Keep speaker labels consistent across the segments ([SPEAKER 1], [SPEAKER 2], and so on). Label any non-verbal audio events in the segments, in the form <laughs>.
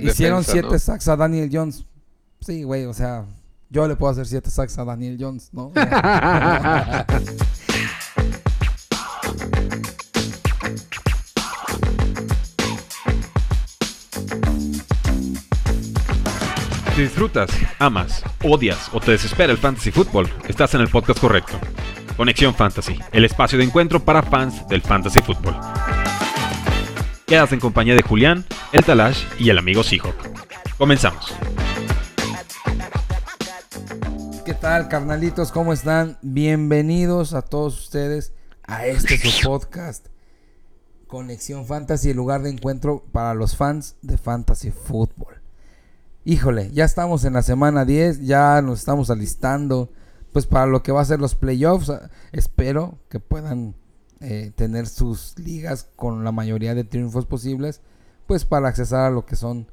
[SPEAKER 1] Hicieron siete sacks a Daniel Jones. Sí, güey, o sea, yo le puedo hacer siete sacks a Daniel Jones, ¿no?
[SPEAKER 2] Si <laughs> disfrutas, amas, odias o te desespera el fantasy fútbol, estás en el podcast correcto. Conexión Fantasy, el espacio de encuentro para fans del fantasy fútbol. Quedas en compañía de Julián, el Talash y el amigo Seahawk. Comenzamos.
[SPEAKER 1] ¿Qué tal, carnalitos? ¿Cómo están? Bienvenidos a todos ustedes a este su <laughs> podcast. Conexión Fantasy, el lugar de encuentro para los fans de Fantasy Fútbol. Híjole, ya estamos en la semana 10, ya nos estamos alistando pues para lo que va a ser los playoffs. Ah, espero que puedan eh, tener sus ligas con la mayoría de triunfos posibles, pues para accesar a lo que son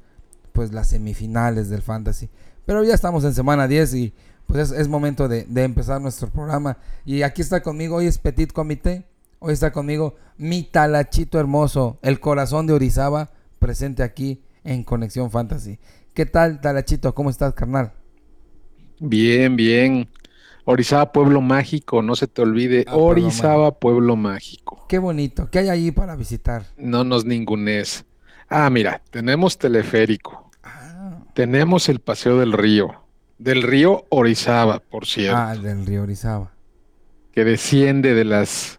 [SPEAKER 1] pues las semifinales del fantasy. Pero ya estamos en semana 10 y pues es, momento de, de, empezar nuestro programa. Y aquí está conmigo, hoy es Petit Comité, hoy está conmigo mi talachito hermoso, el corazón de Orizaba, presente aquí en Conexión Fantasy. ¿Qué tal, Talachito? ¿Cómo estás, carnal?
[SPEAKER 3] Bien, bien. Orizaba, pueblo mágico, no se te olvide. Ah, Orizaba, pueblo mágico.
[SPEAKER 1] Qué bonito. ¿Qué hay allí para visitar?
[SPEAKER 3] No nos ningunes. Ah, mira, tenemos teleférico. Ah. Tenemos el Paseo del Río. Del río Orizaba, por cierto.
[SPEAKER 1] Ah, del río Orizaba.
[SPEAKER 3] Que desciende de las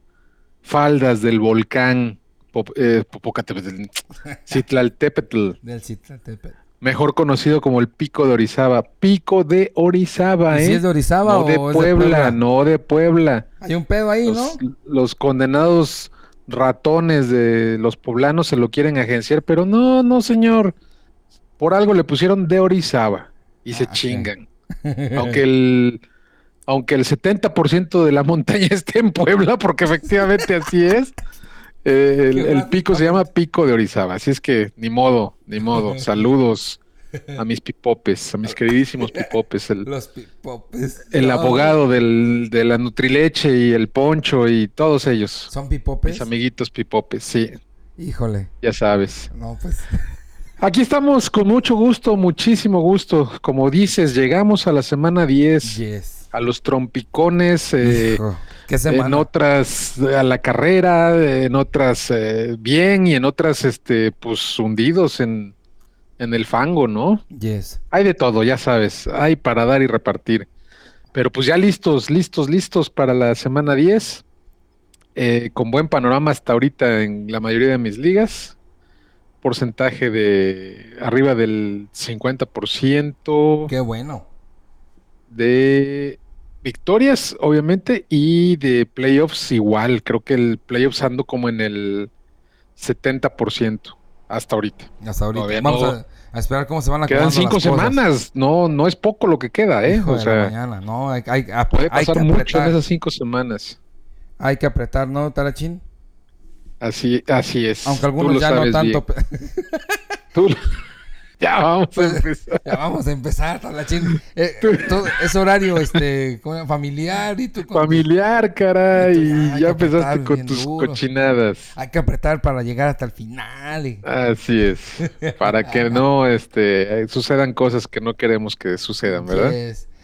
[SPEAKER 3] faldas del volcán Pop, eh, Popocatépetl. <laughs> Citlaltépetl.
[SPEAKER 1] Del Citlaltépetl
[SPEAKER 3] mejor conocido como el Pico de Orizaba. Pico de Orizaba, ¿eh?
[SPEAKER 1] ¿Si es de Orizaba
[SPEAKER 3] no de Puebla, no de Puebla.
[SPEAKER 1] Hay un pedo ahí,
[SPEAKER 3] ¿no? Los condenados ratones de los poblanos se lo quieren agenciar, pero no, no, señor. Por algo le pusieron de Orizaba y se ah, chingan. <laughs> Aunque el aunque el 70% de la montaña <laughs> esté en Puebla, porque efectivamente así es. Eh, el, pico se llama Pico de Orizaba, así es que ni modo, ni modo. Saludos a mis pipopes, a mis queridísimos pipopes. El,
[SPEAKER 1] Los pipopes.
[SPEAKER 3] El abogado del, de la Nutrileche y el Poncho y todos ellos.
[SPEAKER 1] ¿Son pipopes?
[SPEAKER 3] Mis amiguitos pipopes, sí.
[SPEAKER 1] Híjole.
[SPEAKER 3] Ya sabes.
[SPEAKER 1] No, pues. <laughs>
[SPEAKER 3] Aquí estamos con mucho gusto, muchísimo gusto. Como dices, llegamos a la semana 10.
[SPEAKER 1] Yes
[SPEAKER 3] a los trompicones, eh, en otras a la carrera, en otras eh, bien y en otras este pues hundidos en, en el fango, ¿no?
[SPEAKER 1] Yes.
[SPEAKER 3] Hay de todo, ya sabes, hay para dar y repartir. Pero pues ya listos, listos, listos para la semana 10. Eh, con buen panorama hasta ahorita en la mayoría de mis ligas. Porcentaje de arriba del 50%.
[SPEAKER 1] Qué bueno
[SPEAKER 3] de victorias, obviamente, y de playoffs igual. Creo que el playoffs ando como en el 70% hasta ahorita.
[SPEAKER 1] Hasta ahorita. Vamos a, esperar cómo se van a
[SPEAKER 3] Quedan cinco semanas. No, no es poco lo que queda, ¿eh?
[SPEAKER 1] o sea, mañana. No, hay, hay,
[SPEAKER 3] puede pasar mucho en esas cinco semanas.
[SPEAKER 1] Hay que apretar, ¿no, Tarachín?
[SPEAKER 3] Así, así es.
[SPEAKER 1] Aunque algunos ya no tanto.
[SPEAKER 3] Tú, <laughs> ya vamos a pues, empezar.
[SPEAKER 1] Ya vamos a empezar, Talachín. Eh, <laughs> es horario este, familiar y tú
[SPEAKER 3] Familiar, caray. Y ya empezaste con tus cochinadas.
[SPEAKER 1] Hay que apretar para llegar hasta el final.
[SPEAKER 3] Así es. Para que <laughs> no este, sucedan cosas que no queremos que sucedan, ¿verdad?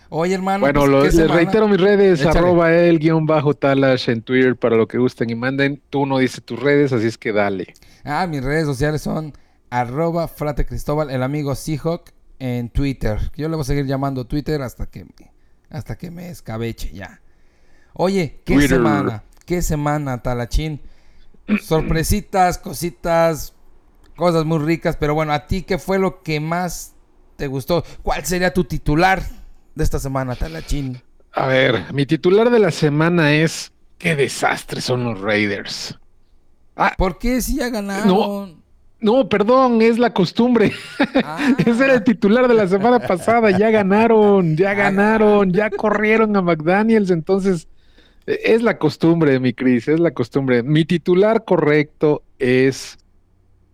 [SPEAKER 1] Oye, hermano.
[SPEAKER 3] Bueno, pues, les reitero mis redes, arroba el guion bajo talash en Twitter para lo que gusten y manden. Tú no dices tus redes, así es que dale.
[SPEAKER 1] Ah, mis redes sociales son arroba Frate Cristóbal, el amigo Seahawk en Twitter. Yo le voy a seguir llamando Twitter hasta que, hasta que me escabeche ya. Oye, ¿qué semana? ¿Qué semana, Talachín? Sorpresitas, cositas, cosas muy ricas, pero bueno, ¿a ti qué fue lo que más te gustó? ¿Cuál sería tu titular de esta semana, Talachín?
[SPEAKER 3] A ver, mi titular de la semana es qué desastre son los Raiders.
[SPEAKER 1] Ah, ¿Por qué si ya ganaron?
[SPEAKER 3] No, perdón, es la costumbre. Ah. <laughs> Ese era el titular de la semana pasada. Ya ganaron, ya ganaron, ya corrieron a McDaniels. Entonces, e, es la costumbre, mi Cris, es la costumbre. Mi titular correcto es: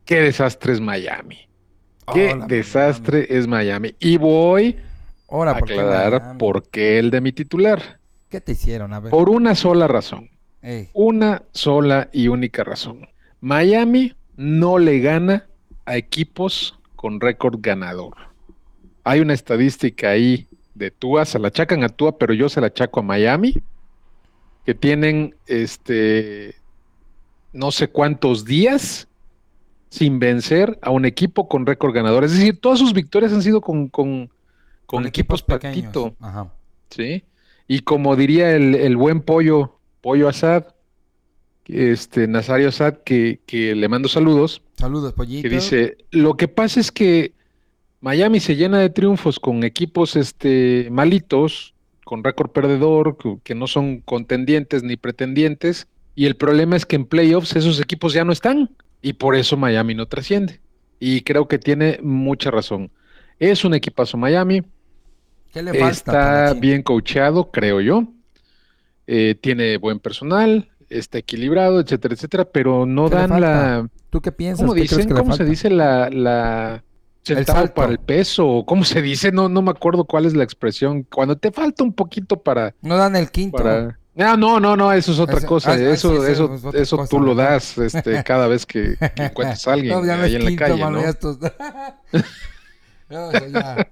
[SPEAKER 3] Qué desastre es Miami. Qué desastre es Miami. Y voy a aclarar por qué, el de mi titular.
[SPEAKER 1] ¿Qué te hicieron? A ver.
[SPEAKER 3] Por una sola razón. Una sola y única razón. Miami no le gana a equipos con récord ganador. Hay una estadística ahí de Tua, se la achacan a Tua, pero yo se la achaco a Miami, que tienen este no sé cuántos días sin vencer a un equipo con récord ganador. Es decir, todas sus victorias han sido con, con, con, equipos, pequeños. ¿sí? Y como diría el, el, buen pollo, pollo Asad, este Nazario Asad, que, que le mando saludos.
[SPEAKER 1] Saludos, pollito.
[SPEAKER 3] Que dice, lo que pasa es que Miami se llena de triunfos con equipos este, malitos, con récord perdedor, que no son contendientes ni pretendientes, y el problema es que en playoffs esos equipos ya no están, y por eso Miami no trasciende. Y creo que tiene mucha razón. Es un equipazo Miami. ¿Qué le falta está bien coacheado, creo yo. Eh, tiene buen personal, está equilibrado, etcétera, etcétera, pero no dan la.
[SPEAKER 1] ¿Tú qué piensas?
[SPEAKER 3] ¿Cómo, dicen, ¿cómo se dice la, la centavo para el peso, ¿cómo se dice? No, no me acuerdo cuál es la expresión. Cuando te falta un poquito para.
[SPEAKER 1] No dan el quinto.
[SPEAKER 3] Para... Ah, no, no, no, eso es otra cosa. Ah, eso, eso, eso, tú lo das este, <laughs> cada vez que, encuentras a alguien ahí en la calle, ¿no? ya. <laughs>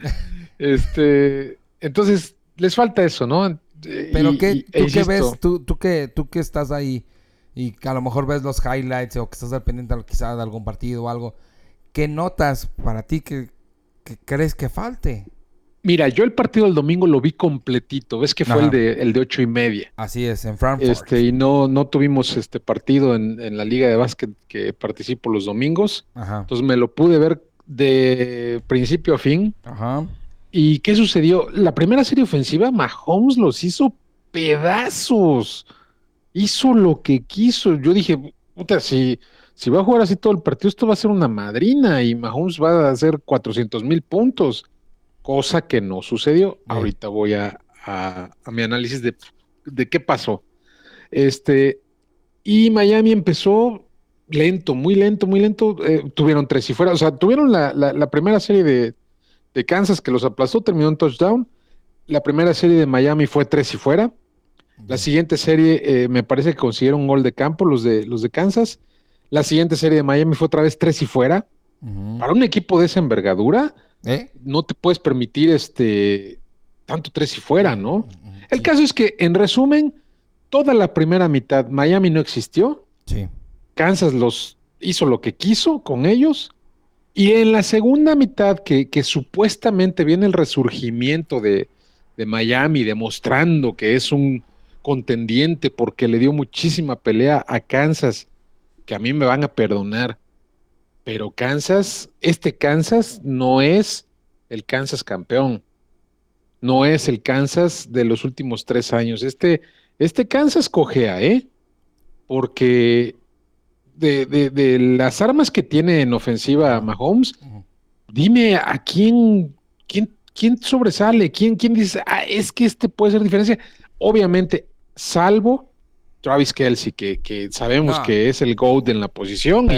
[SPEAKER 3] <laughs> este, entonces, les falta eso, ¿no?
[SPEAKER 1] Pero qué, tú qué ves, tú, tú que, tú que estás ahí y que a lo mejor ves los highlights o que estás al pendiente quizás de algún partido o algo ¿qué notas para ti que, crees que falte?
[SPEAKER 3] Mira, yo el partido del domingo lo vi completito. Ves que fue el de, el de ocho y media.
[SPEAKER 1] Así es, en Frankfurt.
[SPEAKER 3] Este, y no, no tuvimos este partido en, la liga de básquet que participo los domingos. Ajá. Entonces me lo pude ver de principio a fin. Ajá. ¿Y qué sucedió? La primera serie ofensiva, Mahomes los hizo pedazos. Hizo lo que quiso. Yo dije, puta, si si va a jugar así todo el partido, esto va a ser una madrina y Mahomes va a hacer 400 mil puntos, cosa que no sucedió. Ahorita voy a, a, mi análisis de, de, qué pasó. Este, y Miami empezó lento, muy lento, muy lento. Eh, tuvieron tres y fuera, o sea, tuvieron la, la, primera serie de, de, Kansas que los aplastó, terminó en touchdown. La primera serie de Miami fue tres y fuera. La siguiente serie eh, me parece que consiguieron un gol de campo los de, los de Kansas la siguiente serie de Miami fue otra vez tres y fuera. Para un equipo de esa envergadura, ¿Eh? no te puedes permitir este tanto tres y fuera, ¿no? El caso es que, en resumen, toda la primera mitad Miami no existió. Sí. Kansas los hizo lo que quiso con ellos. Y en la segunda mitad, que, supuestamente viene el resurgimiento de, de, Miami, demostrando que es un contendiente porque le dio muchísima pelea a Kansas que a mí me van a perdonar, pero Kansas, este Kansas no es el Kansas campeón, no es el Kansas de los últimos tres años. Este, este Kansas cojea, ¿eh? Porque de, de, las armas que tiene en ofensiva Mahomes, dime a quién, quién, quién sobresale, quién, quién dice, ah, es que este puede ser diferencia. Obviamente, salvo Travis Kelsey, que, que sabemos que es el GOAT en la posición.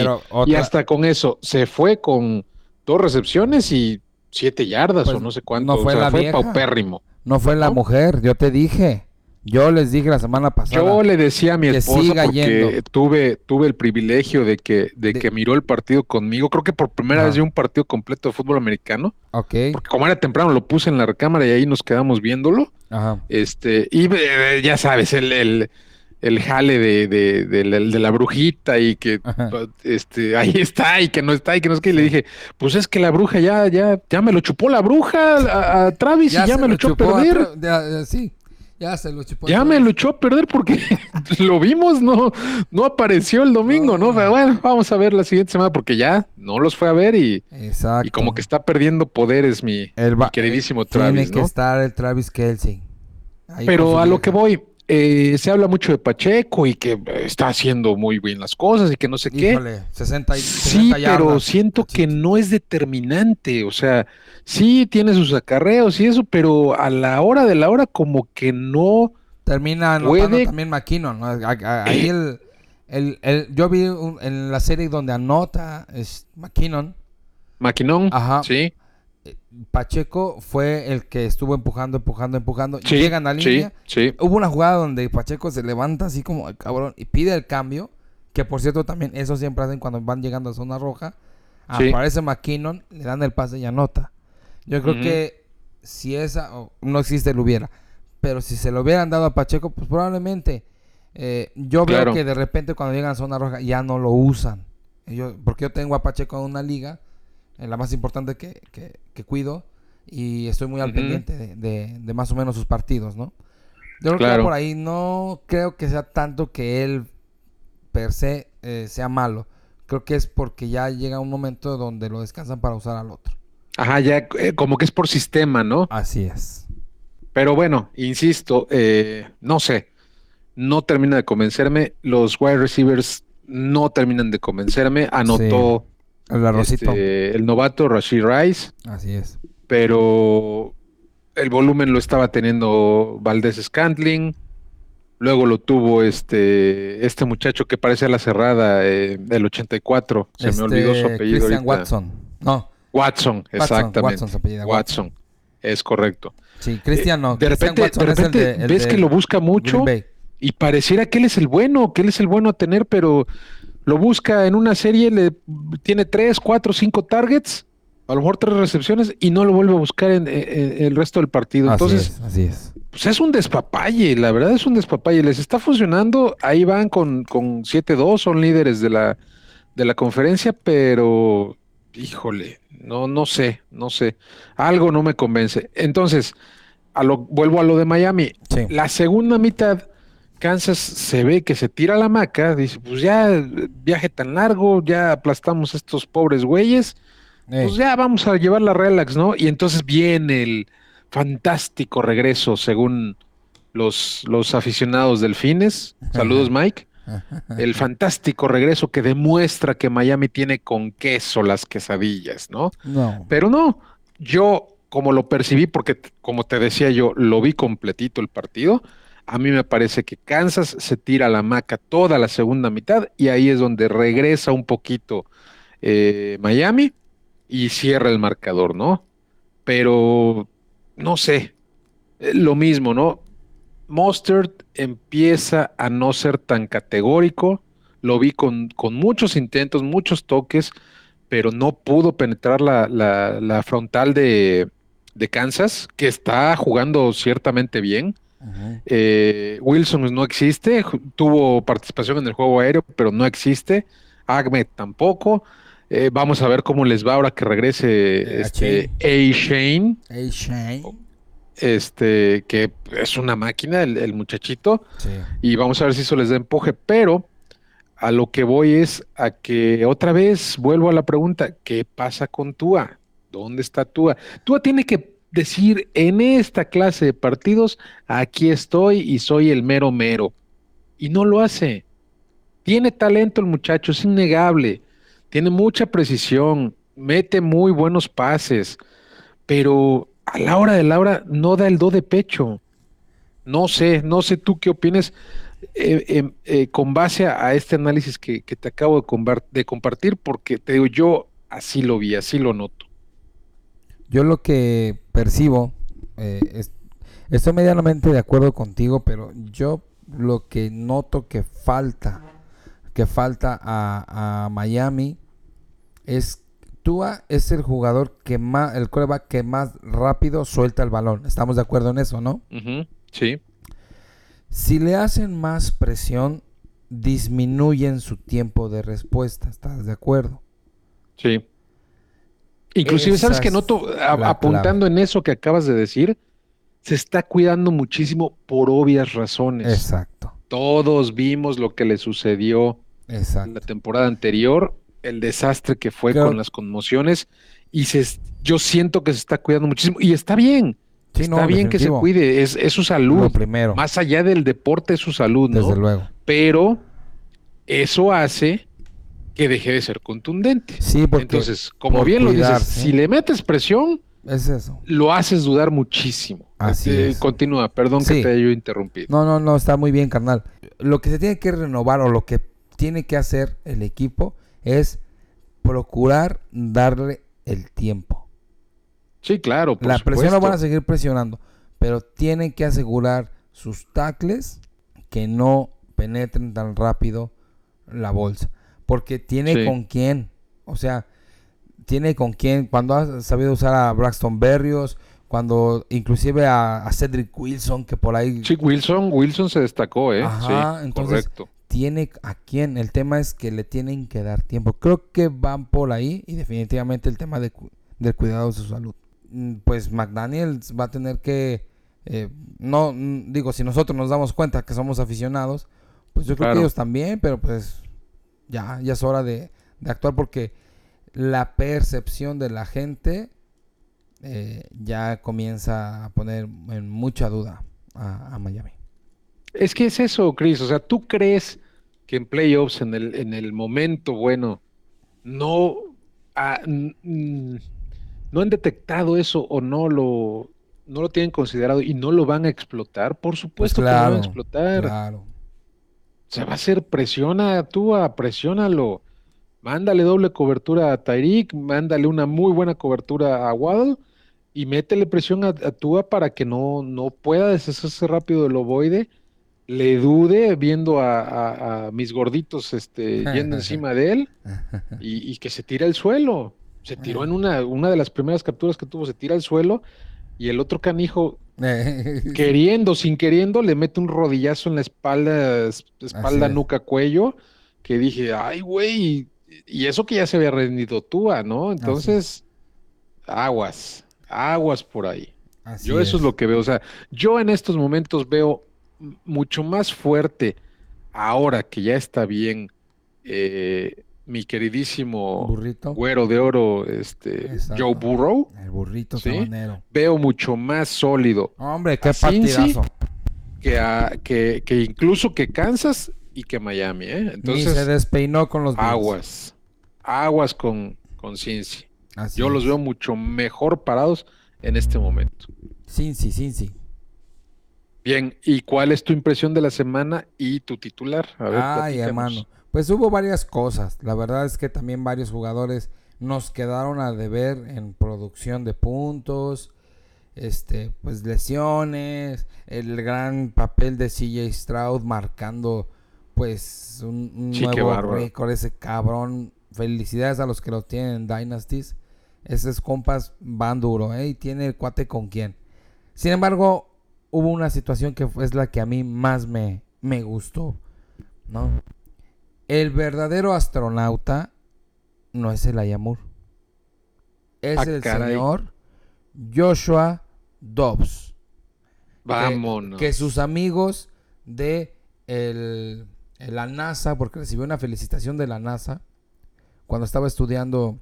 [SPEAKER 3] y, hasta con eso se fue con dos recepciones y siete yardas o pues, no sé cuánto.
[SPEAKER 1] No fue la fue paupérrimo. No fue la mujer, yo te dije. Yo les dije la semana pasada.
[SPEAKER 3] Yo le decía a mi esposa porque tuve, tuve el privilegio de que, de, que miró el partido conmigo. Creo que por primera vez vi un partido completo de fútbol americano.
[SPEAKER 1] Ok.
[SPEAKER 3] Porque como era temprano, lo puse en la recámara y ahí nos quedamos viéndolo. Ajá. Este, y eh, ya sabes, el, el el jale de, de, de, la, brujita y que este, ahí está y que no está y que no es que. Y le dije, pues es que la bruja ya, ya, ya me lo chupó la bruja a, Travis y ya me lo echó a perder.
[SPEAKER 1] sí, ya se lo chupó.
[SPEAKER 3] Ya me lo echó a perder porque <laughs> lo vimos, no, no apareció el domingo, ¿no? Pero bueno, vamos a ver la siguiente semana porque ya no los fue a ver y, y como que está perdiendo poderes mi, queridísimo Travis.
[SPEAKER 1] Tiene que estar el Travis Kelsey.
[SPEAKER 3] Pero a lo que voy, eh, se habla mucho de Pacheco y que está haciendo muy bien las cosas y que no sé qué.
[SPEAKER 1] 60
[SPEAKER 3] sí, pero siento que no es determinante. O sea, sí tiene sus acarreos y eso, pero a la hora de la hora como que no
[SPEAKER 1] termina puede... también McKinnon. Ahí el, el, el, yo vi en la serie donde anota es McKinnon.
[SPEAKER 3] McKinnon, Ajá. sí.
[SPEAKER 1] Pacheco fue el que estuvo empujando, empujando, empujando. llegan a línea. Hubo una jugada donde Pacheco se levanta así como cabrón y pide el cambio. Que por cierto, también eso siempre hacen cuando van llegando a zona roja. Aparece McKinnon, le dan el pase y anota. Yo creo que si esa, no existe, lo hubiera. Pero si se lo hubieran dado a Pacheco, pues probablemente. eh, yo
[SPEAKER 3] Claro.
[SPEAKER 1] veo que de repente cuando llegan a zona roja ya no lo usan. Yo- porque yo tengo a Pacheco en una liga, en la más importante que, que- que cuido, y estoy muy al pendiente de, de- de más o menos sus partidos, ¿no? Yo creo que
[SPEAKER 3] Claro.
[SPEAKER 1] por ahí no creo que sea tanto que él per se eh, sea malo. Creo que es porque ya llega un momento donde lo descansan para usar al otro.
[SPEAKER 3] Ajá, ya eh, como que es por sistema, ¿no?
[SPEAKER 1] Así es.
[SPEAKER 3] Pero bueno, insisto, eh, no sé, no termina de convencerme. Los wide receivers no terminan de convencerme. Anotó
[SPEAKER 1] El arrocito.
[SPEAKER 3] este, el novato Rashid Rice,
[SPEAKER 1] Así es.
[SPEAKER 3] pero el volumen lo estaba teniendo Valdés Scantling. Luego lo tuvo este, este muchacho que parece a la cerrada, eh, del 84. Se
[SPEAKER 1] Este,
[SPEAKER 3] me olvidó su apellido.
[SPEAKER 1] Christian
[SPEAKER 3] ahorita.
[SPEAKER 1] Watson. No,
[SPEAKER 3] Watson, exactamente.
[SPEAKER 1] Watson apellida,
[SPEAKER 3] Watson, es correcto.
[SPEAKER 1] sí, Christian no.
[SPEAKER 3] Eh, de
[SPEAKER 1] Christian
[SPEAKER 3] repente, de
[SPEAKER 1] el
[SPEAKER 3] repente
[SPEAKER 1] de- el
[SPEAKER 3] ves
[SPEAKER 1] de
[SPEAKER 3] que lo busca mucho y pareciera que él es el bueno, que él es el bueno a tener, pero lo busca en una serie, le tiene tres, cuatro, cinco targets, a lo mejor tres recepciones y no lo vuelve a buscar en, en- en el resto del partido.
[SPEAKER 1] Así
[SPEAKER 3] Entonces,
[SPEAKER 1] es, así es.
[SPEAKER 3] pues es un despapalle, la verdad es un despapalle. Les está funcionando, ahí van con, con 7-2, son líderes de la, de la conferencia, pero híjole, no, no sé, no sé. Algo no me convence. Entonces, a lo, vuelvo a lo de Miami.
[SPEAKER 1] Sí.
[SPEAKER 3] La segunda mitad, Kansas se ve que se tira la maca, dice, pues ya viaje tan largo, ya aplastamos a estos pobres güeyes,
[SPEAKER 1] Ey,
[SPEAKER 3] pues ya vamos a llevar la relax, ¿no? Y entonces viene el fantástico regreso, según los, los aficionados delfines. Saludos, <laughs> Mike. El fantástico regreso que demuestra que Miami tiene con queso las quesadillas, ¿no?
[SPEAKER 1] No.
[SPEAKER 3] Pero no, yo como lo percibí, porque como te decía yo, lo vi completito el partido, a mí me parece que Kansas se tira la maca toda la segunda mitad y ahí es donde regresa un poquito eh, Miami y cierra el marcador, ¿no? Pero no sé, eh, lo mismo, ¿no? Mustard empieza a no ser tan categórico, lo vi con, con muchos intentos, muchos toques, pero no pudo penetrar la, la- la frontal de, de Kansas, que está jugando ciertamente bien. Eh, Wilson no existe, tuvo participación en el juego aéreo, pero no existe. Ahmed tampoco. Eh, vamos a ver cómo les va ahora que regrese
[SPEAKER 1] Eh,
[SPEAKER 3] este A. Shane,
[SPEAKER 1] Ey, Shane.
[SPEAKER 3] este, que es una máquina, el, el muchachito,
[SPEAKER 1] Sí.
[SPEAKER 3] y vamos a ver si eso les da empuje, pero a lo que voy es a que otra vez vuelvo a la pregunta, ¿qué pasa con Tua? ¿Dónde está Tua? Tua tiene que decir en esta clase de partidos, aquí estoy y soy el mero mero. Y no lo hace. Tiene talento el muchacho, es innegable. Tiene mucha precisión, mete muy buenos pases, pero a la hora de la hora no da el do de pecho. No sé, no sé tú qué opinas eh, eh, eh, con base a, este análisis que, te acabo de, de compartir, porque te digo, yo así lo vi, así lo noto.
[SPEAKER 1] Yo lo que percibo, eh, es- estoy medianamente de acuerdo contigo, pero yo lo que noto que falta, que falta a, a Miami, es Tua es el jugador que más, el coreback que más rápido suelta el balón. Estamos de acuerdo en eso, ¿no?
[SPEAKER 3] Sí,
[SPEAKER 1] Si le hacen más presión, disminuyen su tiempo de respuesta. ¿Estás de acuerdo?
[SPEAKER 3] sí. Inclusive, ¿sabes que noto? A- apuntando en eso que acabas de decir, se está cuidando muchísimo por obvias razones.
[SPEAKER 1] Exacto.
[SPEAKER 3] Todos vimos lo que le sucedió en la temporada anterior, el desastre que fue con las conmociones, y se, yo siento que se está cuidando muchísimo, y está bien,
[SPEAKER 1] Sí,
[SPEAKER 3] está
[SPEAKER 1] no,
[SPEAKER 3] bien que se cuide, es, es su
[SPEAKER 1] Lo
[SPEAKER 3] salud,
[SPEAKER 1] primero,
[SPEAKER 3] más allá del deporte es su salud, ¿no?
[SPEAKER 1] desde luego.
[SPEAKER 3] Pero eso hace que deje de ser contundente.
[SPEAKER 1] Sí, porque
[SPEAKER 3] Entonces, como
[SPEAKER 1] por
[SPEAKER 3] bien lo dices, si le metes presión,
[SPEAKER 1] es eso.
[SPEAKER 3] lo haces dudar muchísimo.
[SPEAKER 1] Así
[SPEAKER 3] Eh,
[SPEAKER 1] es.
[SPEAKER 3] Continúa, perdón que te haya interrumpido.
[SPEAKER 1] No, no, no, está muy bien, carnal. Lo que se tiene que renovar o lo que tiene que hacer el equipo es procurar darle el tiempo.
[SPEAKER 3] Sí, claro. por
[SPEAKER 1] La presión lo
[SPEAKER 3] supuesto.
[SPEAKER 1] van a seguir presionando, pero tienen que asegurar sus tackles que no penetren tan rápido la bolsa. Porque tiene
[SPEAKER 3] Sí.
[SPEAKER 1] con quién. O sea, tiene con quién, cuando ha sabido usar a Braxton Berrios, cuando inclusive a, Cedric Wilson, que por ahí...
[SPEAKER 3] Sí, Wilson, Wilson se destacó, ¿eh?
[SPEAKER 1] Ajá,
[SPEAKER 3] sí,
[SPEAKER 1] entonces,
[SPEAKER 3] correcto.
[SPEAKER 1] Tiene a quién, el tema es que le tienen que dar tiempo. Creo que van por ahí y definitivamente el tema de, del cuidado de su salud. Mm, pues McDaniels va a tener que, eh, no, mm, digo, si nosotros nos damos cuenta que somos aficionados, pues yo creo que ellos también, pero pues ya, ya es hora de, de actuar porque la percepción de la gente eh, ya comienza a poner en mucha duda a, Miami.
[SPEAKER 3] Es que es eso, Chris. O sea, ¿tú crees que en playoffs, en el, en el momento bueno, no, no han detectado eso o no lo, no lo tienen considerado y no lo van a explotar? Por supuesto que lo van a explotar.
[SPEAKER 1] Claro.
[SPEAKER 3] Se va a hacer presiona tú, presiónalo. Mándale doble cobertura a Tyreek, mándale una muy buena cobertura a Waddle y métele presión a, Tua para que no, no pueda deshacerse rápido del ovoide, le dude viendo a, mis gorditos este, yendo <laughs> encima de él y, que se tire al suelo. Se tiró en una, una de las primeras capturas que tuvo, se tira al suelo y el otro canijo, <laughs> queriendo, sin queriendo, le mete un rodillazo en la espalda, espalda, nuca, cuello, que dije, ay, güey, y eso que ya se había rendido Tua, ¿no? Entonces, aguas aguas por ahí. yo eso es lo que veo. O sea, yo en estos momentos veo mucho más fuerte, ahora que ya está bien, eh, mi queridísimo
[SPEAKER 1] burrito.
[SPEAKER 3] güero de oro, este Joe Burrow.
[SPEAKER 1] El burrito
[SPEAKER 3] Veo mucho más sólido.
[SPEAKER 1] Hombre, qué partidazo.
[SPEAKER 3] Que, a, que, que, incluso que Kansas y que Miami, ¿eh? Entonces.
[SPEAKER 1] se despeinó con los
[SPEAKER 3] Aguas. Aguas con, con Cincy. Yo los veo mucho mejor parados en este momento.
[SPEAKER 1] Sí, sí, sí, sí.
[SPEAKER 3] Bien, ¿y cuál es tu impresión de la semana y tu titular?
[SPEAKER 1] A ver, Ay, hermano. Pues hubo varias cosas. La verdad es que también varios jugadores nos quedaron a deber en producción de puntos, este, pues lesiones, el gran papel de CJ Stroud marcando pues un, nuevo récord, ese cabrón. Felicidades a los que lo tienen en Dynasties. Esos compas van duro, ¿eh? Y tiene el cuate con quién. Sin embargo, hubo una situación que es la que a mí más me, me gustó, ¿no? El verdadero astronauta no es el Ayamur. Es ah, el señor Joshua Dobbs.
[SPEAKER 3] Vámonos.
[SPEAKER 1] Que, sus amigos de el, la NASA, porque recibió una felicitación de la NASA cuando estaba estudiando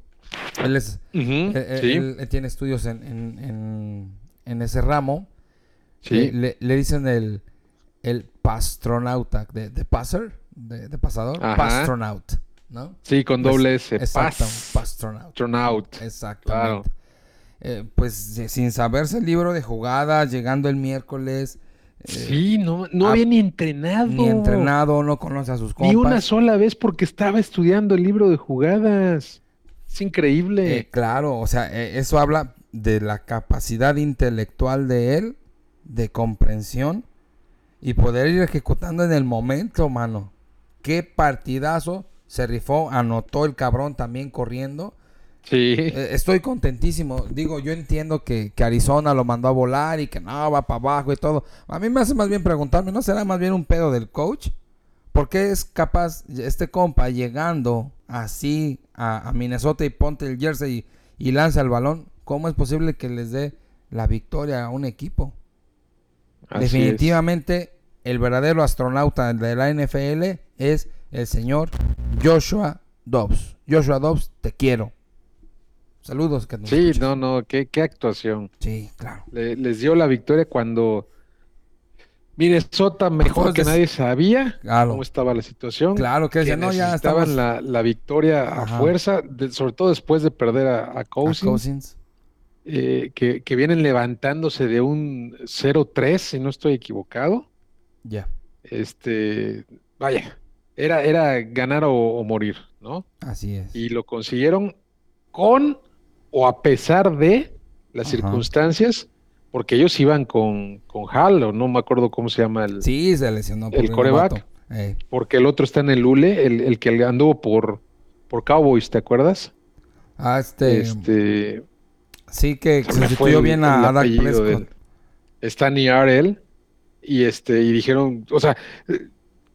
[SPEAKER 1] él es, eh, eh, él, tiene estudios en, ese ramo. Sí. Le, dicen el, el pastronauta, de, de passer, de, pasador, pastronaut, ¿no?
[SPEAKER 3] Sí, con doble S.
[SPEAKER 1] Exacto, pastronaut. Exactamente. Eh, pues sin saberse el libro de jugadas, llegando el miércoles.
[SPEAKER 3] sí, no, no había ni entrenado.
[SPEAKER 1] Ni entrenado, no conoce a sus compas.
[SPEAKER 3] Ni una sola vez porque estaba estudiando el libro de jugadas. Es increíble.
[SPEAKER 1] Eh, claro, o sea, eh, eso habla de la capacidad intelectual de él, de comprensión y poder ir ejecutando en el momento, mano. Qué partidazo se rifó, anotó el cabrón también corriendo.
[SPEAKER 3] Sí.
[SPEAKER 1] Eh, estoy contentísimo. Digo, yo entiendo que, que, Arizona lo mandó a volar y que no, va para abajo y todo. A mí me hace más bien preguntarme, ¿no será más bien un pedo del coach? ¿Por qué es capaz este compa llegando así a, Minnesota y ponte el jersey y, lanza el balón? ¿Cómo es posible que les dé la victoria a un equipo? Definitivamente el verdadero astronauta de la NFL es el señor Joshua Dobbs. Joshua Dobbs, te quiero. Saludos.
[SPEAKER 3] Que sí, no, no, qué, qué actuación.
[SPEAKER 1] Sí, claro.
[SPEAKER 3] les dio la victoria cuando Minnesota mejor que nadie sabía cómo estaba la situación.
[SPEAKER 1] Claro que, no, ya
[SPEAKER 3] estaban la, victoria a fuerza, sobre todo después de perder a, Cousins. Eh, que, vienen levantándose de un 0-3, si no estoy equivocado.
[SPEAKER 1] Ya.
[SPEAKER 3] Este, vaya, era, era ganar o, morir, ¿no?
[SPEAKER 1] Así es.
[SPEAKER 3] Y lo consiguieron con o a pesar de las circunstancias porque ellos iban con, con Hal, o no me acuerdo cómo se llama el.
[SPEAKER 1] Sí, se lesionó
[SPEAKER 3] por el coreback. Porque el otro está en el Lule, el, el que anduvo por, por Cowboys, ¿te acuerdas?
[SPEAKER 1] Ah, este.
[SPEAKER 3] Este.
[SPEAKER 1] Sí, que
[SPEAKER 3] se
[SPEAKER 1] sustituyó
[SPEAKER 3] el-
[SPEAKER 1] bien
[SPEAKER 3] el
[SPEAKER 1] a Dak Prescott.
[SPEAKER 3] Está Niar él. Y este, y dijeron, o sea,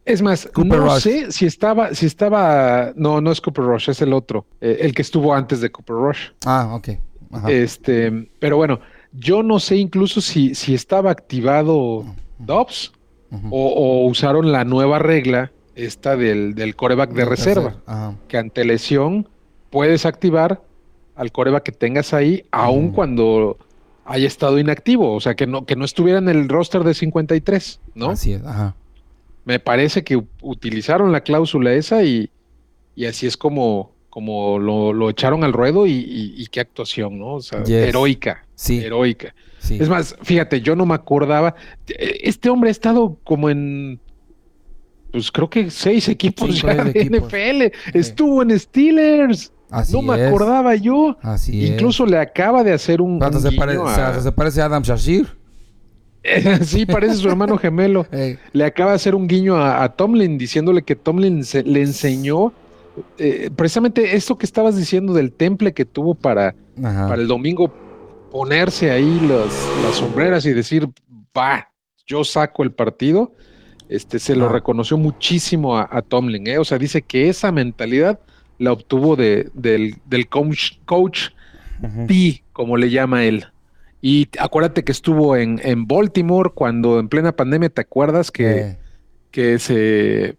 [SPEAKER 3] es más,
[SPEAKER 1] Cooper
[SPEAKER 3] no
[SPEAKER 1] Rush.
[SPEAKER 3] sé si estaba, si estaba, no, no es Cooper Rush, es el otro, eh, el que estuvo antes de Cooper Rush.
[SPEAKER 1] Ah, ok. Ajá.
[SPEAKER 3] Este, pero bueno, yo no sé incluso si, si estaba activado Dobbs o, o usaron la nueva regla, esta del, del coreback de reserva,
[SPEAKER 1] Ajá.
[SPEAKER 3] que ante lesión puedes activar al coreback que tengas ahí, aun cuando haya estado inactivo, o sea, que no, que no estuviera en el roster de 53, ¿no?
[SPEAKER 1] Así es, ajá.
[SPEAKER 3] Me parece que utilizaron la cláusula esa y, y así es como, como lo, lo echaron al ruedo y, y- y qué actuación, ¿no? O sea,
[SPEAKER 1] Yes.
[SPEAKER 3] heroica,
[SPEAKER 1] Sí,
[SPEAKER 3] heroica.
[SPEAKER 1] sí.
[SPEAKER 3] Es más, fíjate, yo no me acordaba. eh, Este hombre ha estado como en, pues creo que seis equipos ya de
[SPEAKER 1] equipos.
[SPEAKER 3] NFL. Estuvo en Steelers.
[SPEAKER 1] Así
[SPEAKER 3] no me acordaba yo.
[SPEAKER 1] Así
[SPEAKER 3] Incluso le acaba de hacer un, un
[SPEAKER 1] se, pare-
[SPEAKER 3] a-
[SPEAKER 1] se parece a Adam Shashir. <laughs>
[SPEAKER 3] sí, parece su hermano gemelo. <laughs> Le acaba de hacer un guiño a, a Tomlin diciéndole que Tomlin se- le enseñó eh, precisamente esto que estabas diciendo del temple que tuvo para, para el domingo ponerse ahí las, las sombreras y decir, va, yo saco el partido. Este, se lo reconoció muchísimo a, a Tomlin, ¿eh? o sea, dice que esa mentalidad la obtuvo de, del, del coach, coach. T, como le llama él. Y acuérdate que estuvo en, en Baltimore cuando en plena pandemia, ¿te acuerdas que, que se,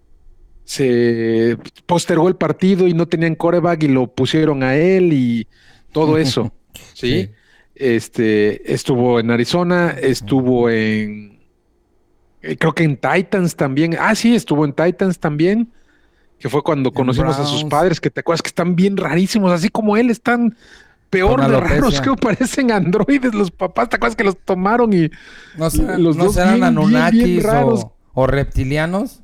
[SPEAKER 3] se postergó el partido y no tenían coreback y lo pusieron a él y todo <laughs> eso? ¿sí?
[SPEAKER 1] Sí.
[SPEAKER 3] Este, estuvo en Arizona, estuvo en, eh, creo que en Titans también. Ah, sí, estuvo en Titans también, que fue cuando conocimos a sus padres, que te acuerdas que están bien rarísimos, así como él, están peor de raros, que <laughs> parecen androides los papás, ¿te acuerdas que los tomaron y,
[SPEAKER 1] no serán,
[SPEAKER 3] los
[SPEAKER 1] no
[SPEAKER 3] dos
[SPEAKER 1] serán
[SPEAKER 3] bien, bien, bien
[SPEAKER 1] Anunnakis
[SPEAKER 3] raros.
[SPEAKER 1] o, o reptilianos?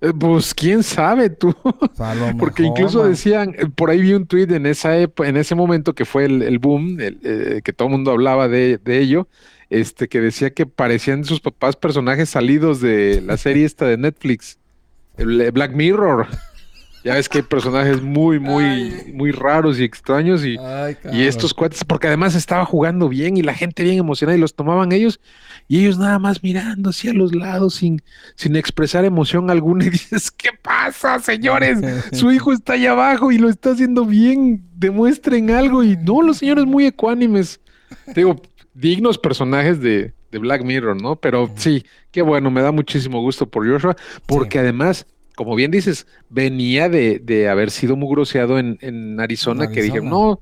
[SPEAKER 3] eh, pues quién sabe tú? <laughs> Porque incluso
[SPEAKER 1] man.
[SPEAKER 3] decían, eh, por ahí vi un tweet en esa epo- en ese momento que fue el, el boom, el, eh, que todo el mundo hablaba de, de ello, este, que decía que parecían sus papás personajes salidos de la serie esta de Netflix, Black Mirror. Ya ves que hay personajes muy, muy,
[SPEAKER 1] Ay.
[SPEAKER 3] muy raros y extraños y,
[SPEAKER 1] Ay,
[SPEAKER 3] y estos cuates, porque además estaba jugando bien y la gente bien emocionada y los tomaban ellos y ellos nada más mirando hacia los lados sin, sin expresar emoción alguna <laughs> y dices, ¿qué pasa, señores? <laughs> Su hijo está allá abajo y lo está haciendo bien, demuestren algo y no, los señores muy ecuánimes. Te Digo, dignos personajes de, de Black Mirror, ¿no? Pero sí, qué bueno, me da muchísimo gusto por Joshua, porque además, como bien dices, venía de, de haber sido mugroseado en, en Arizona, que dije, no,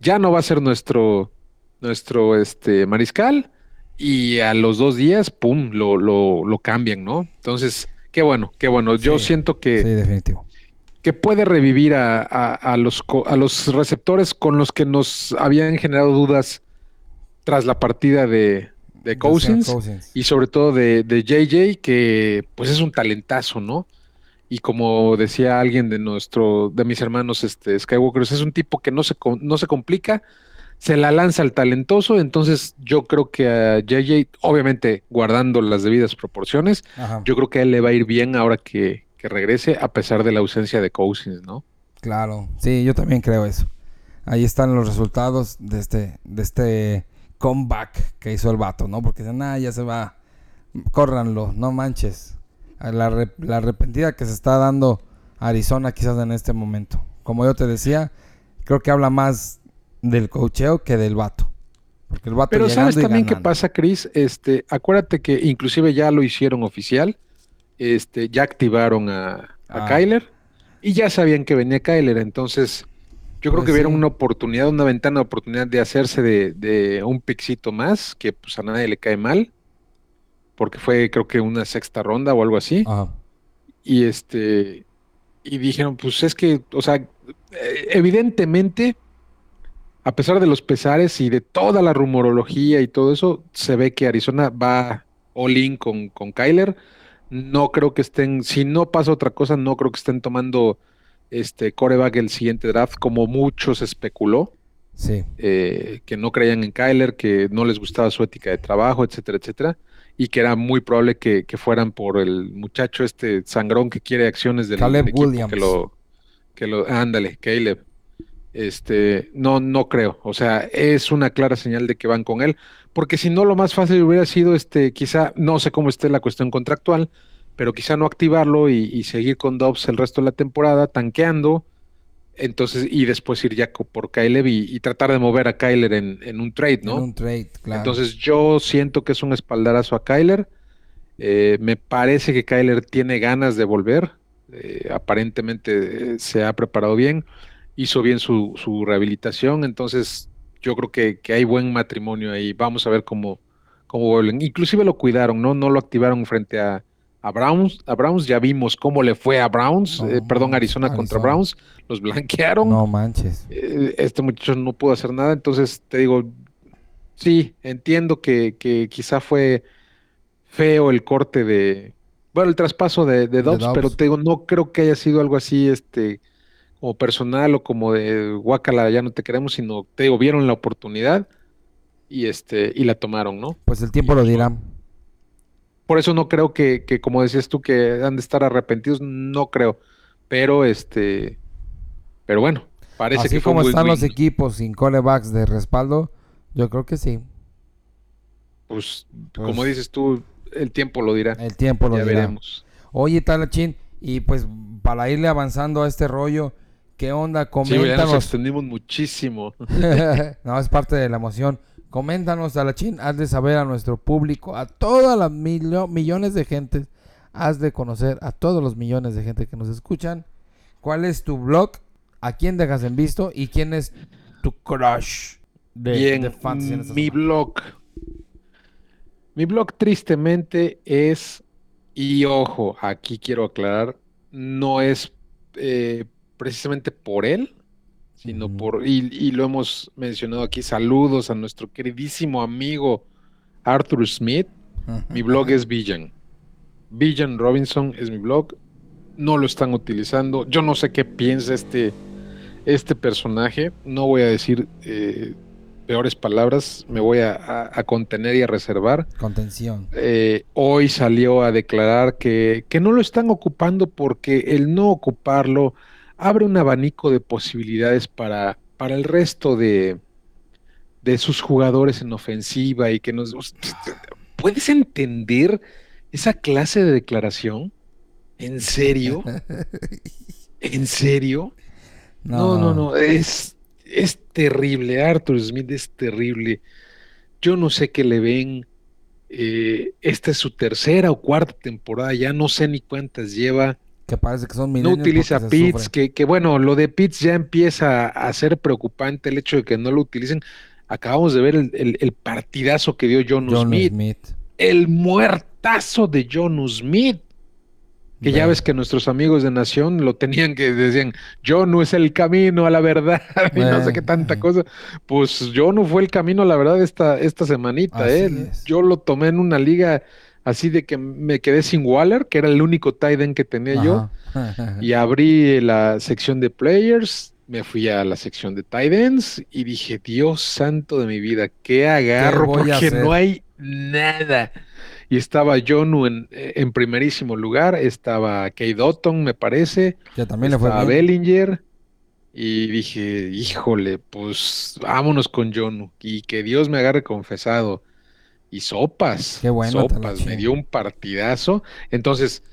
[SPEAKER 3] ya no va a ser nuestro, nuestro este, mariscal, y a los dos días, pum, lo, lo, lo cambian, ¿no? Entonces, qué bueno, qué bueno. Yo
[SPEAKER 1] Sí,
[SPEAKER 3] siento que,
[SPEAKER 1] Sí, definitivo.
[SPEAKER 3] que puede revivir a, a- a los, a los receptores con los que nos habían generado dudas tras la partida de, de Cousins
[SPEAKER 1] Cousins.
[SPEAKER 3] y sobre todo de, de JJ, que pues es un talentazo, ¿no? Y como decía alguien de nuestro, de mis hermanos este, Skywalkers, es un tipo que no se, no se complica, se la lanza al talentoso, entonces yo creo que a JJ, obviamente guardando las debidas proporciones,
[SPEAKER 1] Ajá.
[SPEAKER 3] yo creo que a él le va a ir bien ahora que, que regrese, a pesar de la ausencia de Cousins, ¿no?
[SPEAKER 1] Claro, sí, yo también creo eso. Ahí están los resultados de este, de este comeback que hizo el vato, ¿no? Porque dicen, ah, ya se va, córranlo, no manches. La, re- la arrepentida que se está dando Arizona quizás en este momento. Como yo te decía, creo que habla más del cocheo que del vato. Porque el vato
[SPEAKER 3] Pero ¿sabes también qué pasa, Chris? Este, acuérdate que inclusive ya lo hicieron oficial, este, ya activaron a, a
[SPEAKER 1] Ah.
[SPEAKER 3] Kyler y ya sabían que venía Kyler, entonces yo creo
[SPEAKER 1] Pues
[SPEAKER 3] que vieron
[SPEAKER 1] sí.
[SPEAKER 3] una oportunidad, una ventana de oportunidad de hacerse de, de un pixito más, que pues a nadie le cae mal, porque fue creo que una sexta ronda o algo así.
[SPEAKER 1] Ajá.
[SPEAKER 3] Y este, y dijeron, pues es que, o sea, eh, evidentemente, a pesar de los pesares y de toda la rumorología y todo eso, se ve que Arizona va all in con, con Kyler. No creo que estén, si no pasa otra cosa, no creo que estén tomando este coreback el siguiente draft, como muchos especuló,
[SPEAKER 1] Sí.
[SPEAKER 3] eh, que no creían en Kyler, que no les gustaba su ética de trabajo, etcétera, etcétera, y que era muy probable que, que fueran por el muchacho este sangrón que quiere acciones del,
[SPEAKER 1] Caleb
[SPEAKER 3] equipo,
[SPEAKER 1] Williams.
[SPEAKER 3] que lo, que lo, ándale, Caleb. Este, no, no creo. O sea, es una clara señal de que van con él. Porque si no, lo más fácil hubiera sido, este, quizá, no sé cómo esté la cuestión contractual, pero quizá no activarlo y, seguir con Dobbs el resto de la temporada, tanqueando. Entonces, y después ir ya por Kyler y, tratar de mover a Kyler en, un trade, ¿no?
[SPEAKER 1] En un trade, claro.
[SPEAKER 3] Entonces, yo siento que es un espaldarazo a Kyler. Eh, me parece que Kyler tiene ganas de volver. Eh, aparentemente eh, se ha preparado bien hizo bien su, su rehabilitación, entonces yo creo que, que, hay buen matrimonio ahí. Vamos a ver cómo, cómo vuelven. Inclusive lo cuidaron, ¿no? No lo activaron frente a, a Browns. A Browns ya vimos cómo le fue a Browns, eh, perdón, Arizona, contra Browns. Los blanquearon.
[SPEAKER 1] No manches.
[SPEAKER 3] Eh, este muchacho no pudo hacer nada, entonces te digo, sí, entiendo que, que quizá fue feo el corte de, bueno, el traspaso de, de Dobbs, pero te digo, no creo que haya sido algo así, este, o personal o como de guacala, ya no te queremos, sino te digo, vieron la oportunidad y este y la tomaron, ¿no?
[SPEAKER 1] Pues el tiempo lo dirá.
[SPEAKER 3] Por eso no creo que, que, como decías tú, que han de estar arrepentidos, no creo. Pero este, pero bueno, parece
[SPEAKER 1] Así
[SPEAKER 3] que
[SPEAKER 1] como están los equipos sin corebacks de respaldo, yo creo que sí.
[SPEAKER 3] Pues, como pues dices tú, el tiempo lo dirá.
[SPEAKER 1] El tiempo lo ya dirá. veremos. Oye, Talachín, y pues para irle avanzando a este rollo, ¿Qué onda? Coméntanos. Sí, ya
[SPEAKER 3] nos extendimos muchísimo. <laughs>
[SPEAKER 1] no, es parte de la emoción. Coméntanos, Alachín, haz de saber a nuestro público, a todas las millones de gente, haz de conocer a todos los millones de gente que nos escuchan, cuál es tu blog, a quién dejas en visto y quién es tu crush
[SPEAKER 3] de, de fans. mi blog. Mi blog tristemente es, y ojo, aquí quiero aclarar, no es eh, precisamente por él, sino por, y, lo hemos mencionado aquí, saludos a nuestro queridísimo amigo Arthur Smith. Mi blog es Villan. Villan Robinson es mi blog. No lo están utilizando. Yo no sé qué piensa este, este personaje. No voy a decir eh, peores palabras. Me voy a, contener y a reservar.
[SPEAKER 1] Contención.
[SPEAKER 3] Eh, hoy salió a declarar que, que no lo están ocupando porque el no ocuparlo abre un abanico de posibilidades para, para el resto de, de sus jugadores en ofensiva y que nos... ¿Puedes entender esa clase de declaración? ¿En serio? <laughs> ¿En serio? No, no, no, es, es terrible. Arthur Smith es terrible. Yo no sé qué le ven. Eh, esta es su tercera o cuarta temporada, ya no sé ni cuántas lleva.
[SPEAKER 1] Que parece que son
[SPEAKER 3] No utiliza Pitts, que, que, bueno, lo de Pitts ya empieza a ser preocupante el hecho de que no lo utilicen. Acabamos de ver el, partidazo que dio John, Smith. El muertazo de John Smith. Que ya ves que nuestros amigos de Nación lo tenían que decían, yo no es el camino a la verdad <laughs> y no sé qué tanta cosa. Pues yo no fue el camino a la verdad esta, esta semanita, ¿eh? Yo lo tomé en una liga así de que me quedé sin Waller, que era el único tight end que tenía yo, y <laughs> abrí la sección de players, me fui a la sección de tight ends y dije, Dios santo de mi vida, ¿qué agarro? Porque no hay nada. Y estaba Jonu en, en primerísimo lugar, estaba Kate Dotton, me parece,
[SPEAKER 1] ya también le fue
[SPEAKER 3] estaba Bellinger, y dije, híjole, pues vámonos con Jonu, y que Dios me agarre confesado y sopas.
[SPEAKER 1] Qué bueno.
[SPEAKER 3] Sopas, me dio un partidazo. Entonces,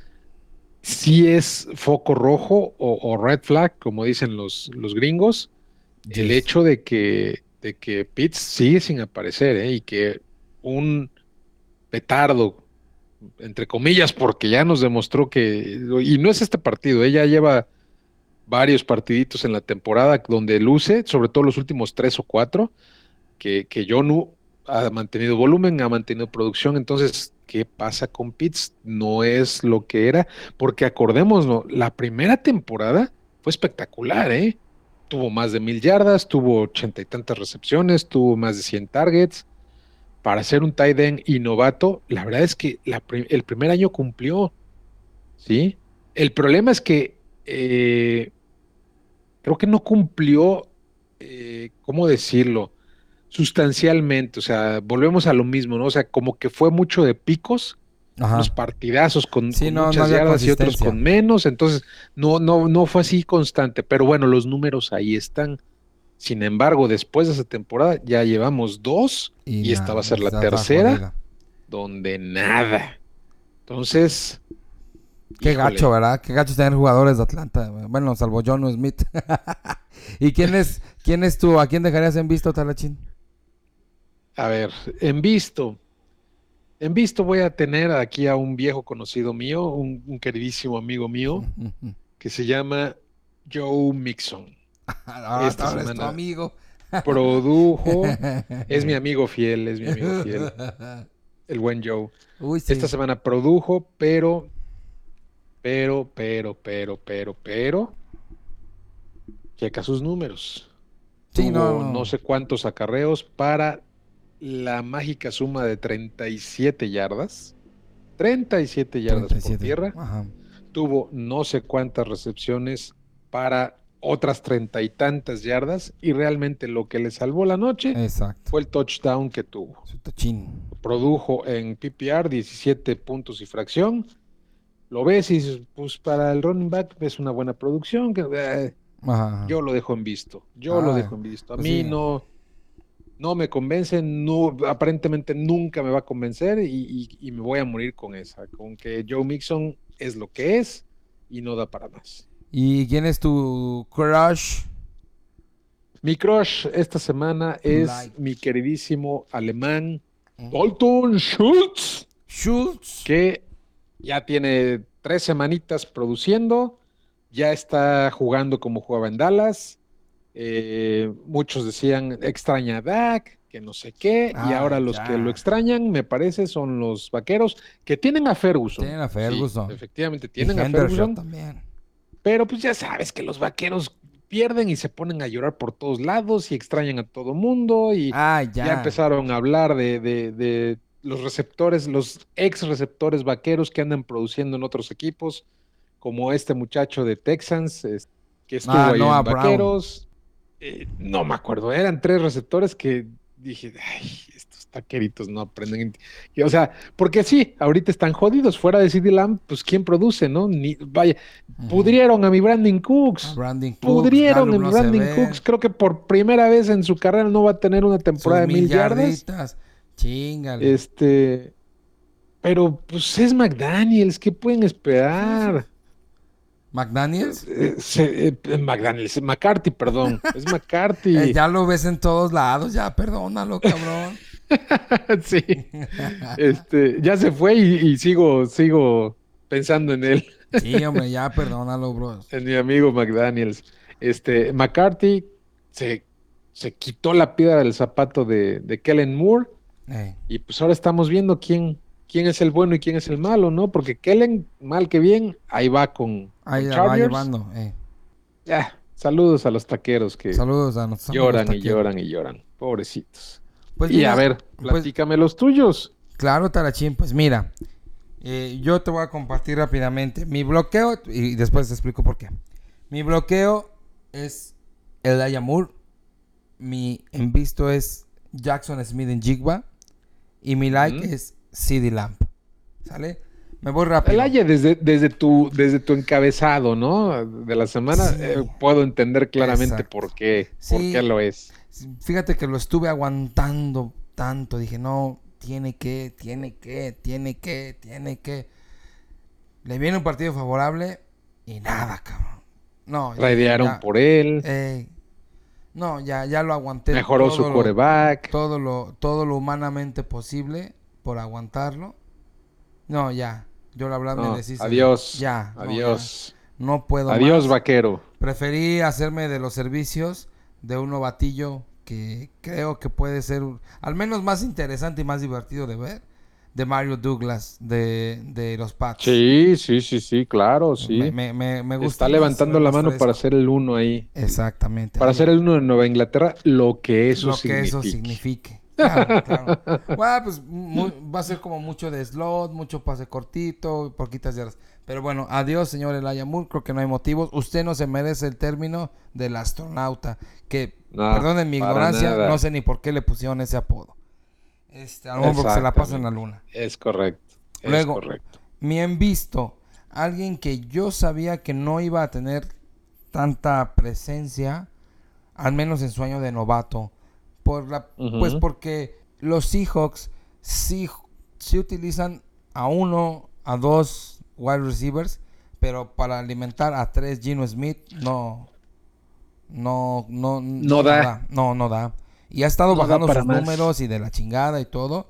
[SPEAKER 3] si es foco rojo o, red flag, como dicen los, los gringos, el hecho de que, de que Pitts sigue sin aparecer ¿eh? y que un petardo, entre comillas, porque ya nos demostró que, y no es este partido, ella lleva varios partiditos en la temporada donde luce, sobre todo los últimos tres o cuatro, que, que yo no ha mantenido volumen, ha mantenido producción, entonces, ¿qué pasa con Pitts? No es lo que era, porque acordémonos, la primera temporada fue espectacular, ¿eh? Tuvo más de mil yardas, tuvo ochenta y tantas recepciones, tuvo más de 100 targets. Para ser un tight end y la verdad es que el primer año cumplió, ¿sí? El problema es que eh, creo que no cumplió, eh, ¿cómo decirlo? Sustancialmente, o sea, volvemos a lo mismo, ¿no? O sea, como que fue mucho de picos, los partidazos con, muchas yardas y otros con menos, entonces no, no, no fue así constante, pero bueno, los números ahí están. Sin embargo, después de esa temporada ya llevamos dos y, esta va a ser la tercera, donde nada. Entonces,
[SPEAKER 1] Qué gacho, ¿verdad? Qué gacho tener jugadores de Atlanta. Bueno, salvo John Smith. <laughs> ¿Y quién es, quién es tú? ¿A quién dejarías en visto, Talachín?
[SPEAKER 3] A ver, en visto. En visto voy a tener aquí a un viejo conocido mío, un, queridísimo amigo mío, <laughs> que se llama Joe Mixon.
[SPEAKER 1] ahora, Esta es tu amigo.
[SPEAKER 3] produjo, <laughs> es mi amigo fiel, es mi amigo fiel, el buen Joe. Esta semana produjo, pero pero, pero, pero, pero, pero, checa sus números. Sí, no, no. sé cuántos acarreos para la mágica suma de 37 yardas. 37 yardas por tierra. Tuvo no sé cuántas recepciones para otras treinta y tantas yardas y realmente lo que le salvó la noche fue el touchdown que tuvo. Produjo en PPR 17 puntos y fracción lo ves y dices, pues para el running back es una buena producción. Que, eh, yo lo dejo en visto. Yo lo dejo en visto. A pues mí no, no me convence, no, aparentemente nunca me va a convencer y, me voy a morir con esa, con que Joe Mixon es lo que es y no da para más.
[SPEAKER 1] ¿Y quién es tu crush?
[SPEAKER 3] Mi crush esta semana es mi queridísimo alemán Dalton Schultz.
[SPEAKER 1] Schultz.
[SPEAKER 3] Que ya tiene tres semanitas produciendo, ya está jugando como jugaba en Dallas. Eh, muchos decían extraña a Dak, que no sé qué, y ah, ahora los que lo extrañan, me parece, son los vaqueros que tienen a Ferguson.
[SPEAKER 1] Tienen a Ferguson.
[SPEAKER 3] efectivamente, tienen a Ferguson. También. Pero pues ya sabes que los vaqueros pierden y se ponen a llorar por todos lados y extrañan a todo mundo y
[SPEAKER 1] ah, ya.
[SPEAKER 3] empezaron a hablar de, de los receptores, los ex receptores vaqueros que andan produciendo en otros equipos, como este muchacho de Texans, que estuvo ah, ahí en Vaqueros. Eh, no me acuerdo, eran tres receptores que dije, ay, estos taqueritos no aprenden. o sea, porque sí, ahorita están jodidos. Fuera de CD Lamb, pues ¿quién produce, no? Ni, vaya, pudrieron a mi Brandon Cooks. pudrieron a mi Brandon Cooks. Creo que por primera vez en su carrera no va a tener una temporada de mil yardas.
[SPEAKER 1] Chingale.
[SPEAKER 3] Este. Pero pues es McDaniels, ¿qué pueden esperar?
[SPEAKER 1] ¿McDaniels?
[SPEAKER 3] Eh, eh, eh, McDaniels, McCarthy, perdón. <laughs> Es McCarthy.
[SPEAKER 1] ya lo ves en todos lados, ya perdónalo, cabrón. <laughs>
[SPEAKER 3] sí. Este, ya se fue y, sigo, sigo pensando en él.
[SPEAKER 1] sí, hombre, ya perdónalo, bro. <laughs>
[SPEAKER 3] En mi amigo McDaniels. Este, McCarthy se, se quitó la piedra del zapato de, de Kellen Moore y pues ahora estamos viendo quién, quién es el bueno y quién es el malo, ¿no? Porque Kellen, mal que bien, ahí va con,
[SPEAKER 1] ahí va llevando. Eh.
[SPEAKER 3] Saludos a los taqueros que
[SPEAKER 1] saludos a
[SPEAKER 3] lloran y lloran y lloran, pobrecitos. Pues y a ver, pues platícame los tuyos.
[SPEAKER 1] Claro, Tarachín, pues mira, eh, yo te voy a compartir rápidamente mi bloqueo y después te explico por qué. Mi bloqueo es el Ayamur. Mi envisto es Jackson Smith en Jigba. Y mi like es CD Lamp. ¿Sale? Me voy rápido.
[SPEAKER 3] El Aye, desde, desde, tu, desde tu encabezado, ¿no? De la semana, eh, puedo entender claramente por qué, por qué lo es.
[SPEAKER 1] Fíjate que lo estuve aguantando tanto. Dije, no, tiene que, tiene que, tiene que, tiene que. Le viene un partido favorable y nada, cabrón. No.
[SPEAKER 3] Raidearon por él.
[SPEAKER 1] No, ya, ya lo aguanté.
[SPEAKER 3] Mejoró su coreback.
[SPEAKER 1] Todo lo, todo lo humanamente posible por aguantarlo. No, ya. Yo la verdad me decís.
[SPEAKER 3] Adiós.
[SPEAKER 1] Ya.
[SPEAKER 3] Adiós.
[SPEAKER 1] No, puedo
[SPEAKER 3] Adiós, vaquero.
[SPEAKER 1] Preferí hacerme de los servicios de un novatillo que creo que puede ser al menos más interesante y más divertido de ver de Mario Douglas de, los Pats.
[SPEAKER 3] Sí, sí, sí, sí, claro, sí.
[SPEAKER 1] Me, me, me
[SPEAKER 3] gusta. Está levantando la mano para hacer el uno ahí.
[SPEAKER 1] Exactamente.
[SPEAKER 3] Para hacer el uno en Nueva Inglaterra, lo que eso
[SPEAKER 1] lo que eso signifique. Claro, <laughs> claro. bueno, pues va a ser como mucho de slot, mucho pase cortito, poquitas yardas. Pero bueno, adiós, señor Elijah Moore. Creo que no hay motivos. Usted no se merece el término del astronauta. Que, perdonen mi ignorancia, no sé ni por qué le pusieron ese apodo. Este, a lo mejor porque se la pasa en la luna.
[SPEAKER 3] Es correcto.
[SPEAKER 1] Luego, me han visto alguien que yo sabía que no iba a tener tanta presencia, al menos en su año de novato. Por la, Pues porque los Seahawks sí, sí utilizan a uno, a dos wide receivers, pero para alimentar a tres Gino Smith no, no, no,
[SPEAKER 3] No da.
[SPEAKER 1] No, no da. Y ha estado
[SPEAKER 3] No
[SPEAKER 1] bajando sus
[SPEAKER 3] más.
[SPEAKER 1] números y de la chingada y todo.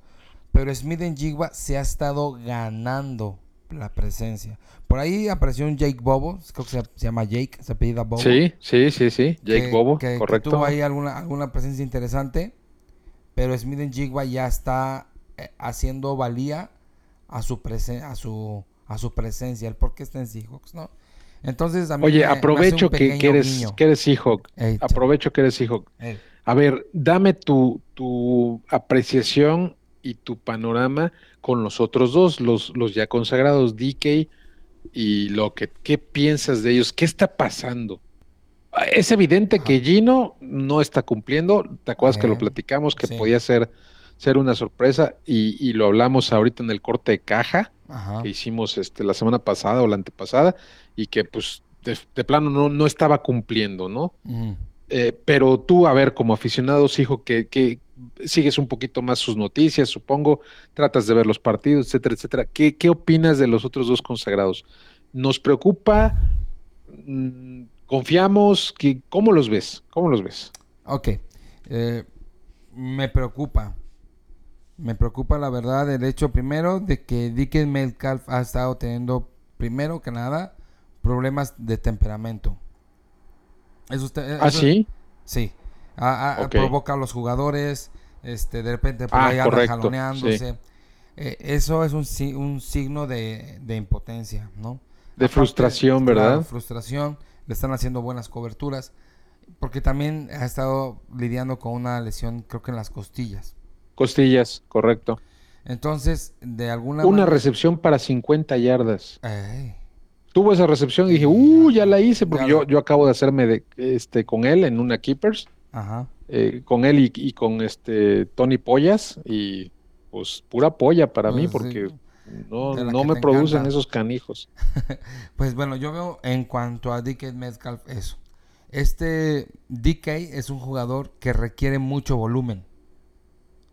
[SPEAKER 1] Pero Smith en Jigba se ha estado ganando la presencia. Por ahí apareció un Jake Bobo, creo que se, se llama Jake, se apellida Bobo.
[SPEAKER 3] Sí, sí, sí, sí. Jake
[SPEAKER 1] que-
[SPEAKER 3] Bobo,
[SPEAKER 1] que- que
[SPEAKER 3] correcto.
[SPEAKER 1] tuvo ahí alguna, alguna presencia interesante. Pero Smith Jigba ya está eh, haciendo valía a su, presen- a su a su presencia, el por qué está en Seahawks, ¿no? Entonces a mí
[SPEAKER 3] Oye,
[SPEAKER 1] me- me
[SPEAKER 3] aprovecho que, que eres, que eres Seahawk.
[SPEAKER 1] Ey,
[SPEAKER 3] Aprovecho que eres Seahawk.
[SPEAKER 1] ey.
[SPEAKER 3] A ver, dame tu, tu apreciación y tu panorama con los otros dos, los, los ya consagrados, DK y Lockett. ¿Qué piensas de ellos? ¿Qué está pasando? Es evidente
[SPEAKER 1] Ajá.
[SPEAKER 3] que Gino no está cumpliendo. ¿Te acuerdas que lo platicamos? Que
[SPEAKER 1] sí.
[SPEAKER 3] podía ser, ser una sorpresa y, y lo hablamos ahorita en el corte de caja
[SPEAKER 1] Ajá.
[SPEAKER 3] que hicimos este, la semana pasada o la antepasada y que pues de, de plano no, no estaba cumpliendo, ¿no? Eh, pero tú, a ver, como aficionado, hijo, que, que sigues un poquito más sus noticias, supongo, tratas de ver los partidos, etcétera, etcétera. ¿Qué, qué opinas de los otros dos consagrados? ¿Nos preocupa? Mm, ¿Confiamos? ¿Qué- ¿Cómo los ves? ¿Cómo los ves?
[SPEAKER 1] Ok. eh, me preocupa. Me preocupa la verdad el hecho primero de que Dickens Metcalf ha estado teniendo, primero que nada, problemas de temperamento. Eso usted,
[SPEAKER 3] ¿Ah,
[SPEAKER 1] eso-
[SPEAKER 3] sí?
[SPEAKER 1] Sí. A- a-
[SPEAKER 3] Ok.
[SPEAKER 1] Provoca a los jugadores, este, de repente por
[SPEAKER 3] Ah,
[SPEAKER 1] ahí anda jaloneándose. Eh, eso es un, un signo de, de impotencia, ¿no?
[SPEAKER 3] De frustración, ¿verdad?
[SPEAKER 1] frustración. Le están haciendo buenas coberturas. Porque también ha estado lidiando con una lesión, creo que en las costillas.
[SPEAKER 3] Costillas, correcto.
[SPEAKER 1] Entonces, de alguna
[SPEAKER 3] Una
[SPEAKER 1] manera-
[SPEAKER 3] recepción para 50 yardas.
[SPEAKER 1] Ey,
[SPEAKER 3] Tuvo esa recepción y dije, uh, ya la hice, porque
[SPEAKER 1] Ya
[SPEAKER 3] yo,
[SPEAKER 1] lo-
[SPEAKER 3] yo acabo de hacerme de, este, con él en una Keepers.
[SPEAKER 1] Ajá.
[SPEAKER 3] eh, con él y, y con este Tony Pollas y pues pura polla para mí
[SPEAKER 1] Pues, sí.
[SPEAKER 3] porque no, no me producen
[SPEAKER 1] encanta.
[SPEAKER 3] esos canijos. <laughs>
[SPEAKER 1] Pues bueno, yo veo en cuanto a DK Metcalf eso. Este DK es un jugador que requiere mucho volumen.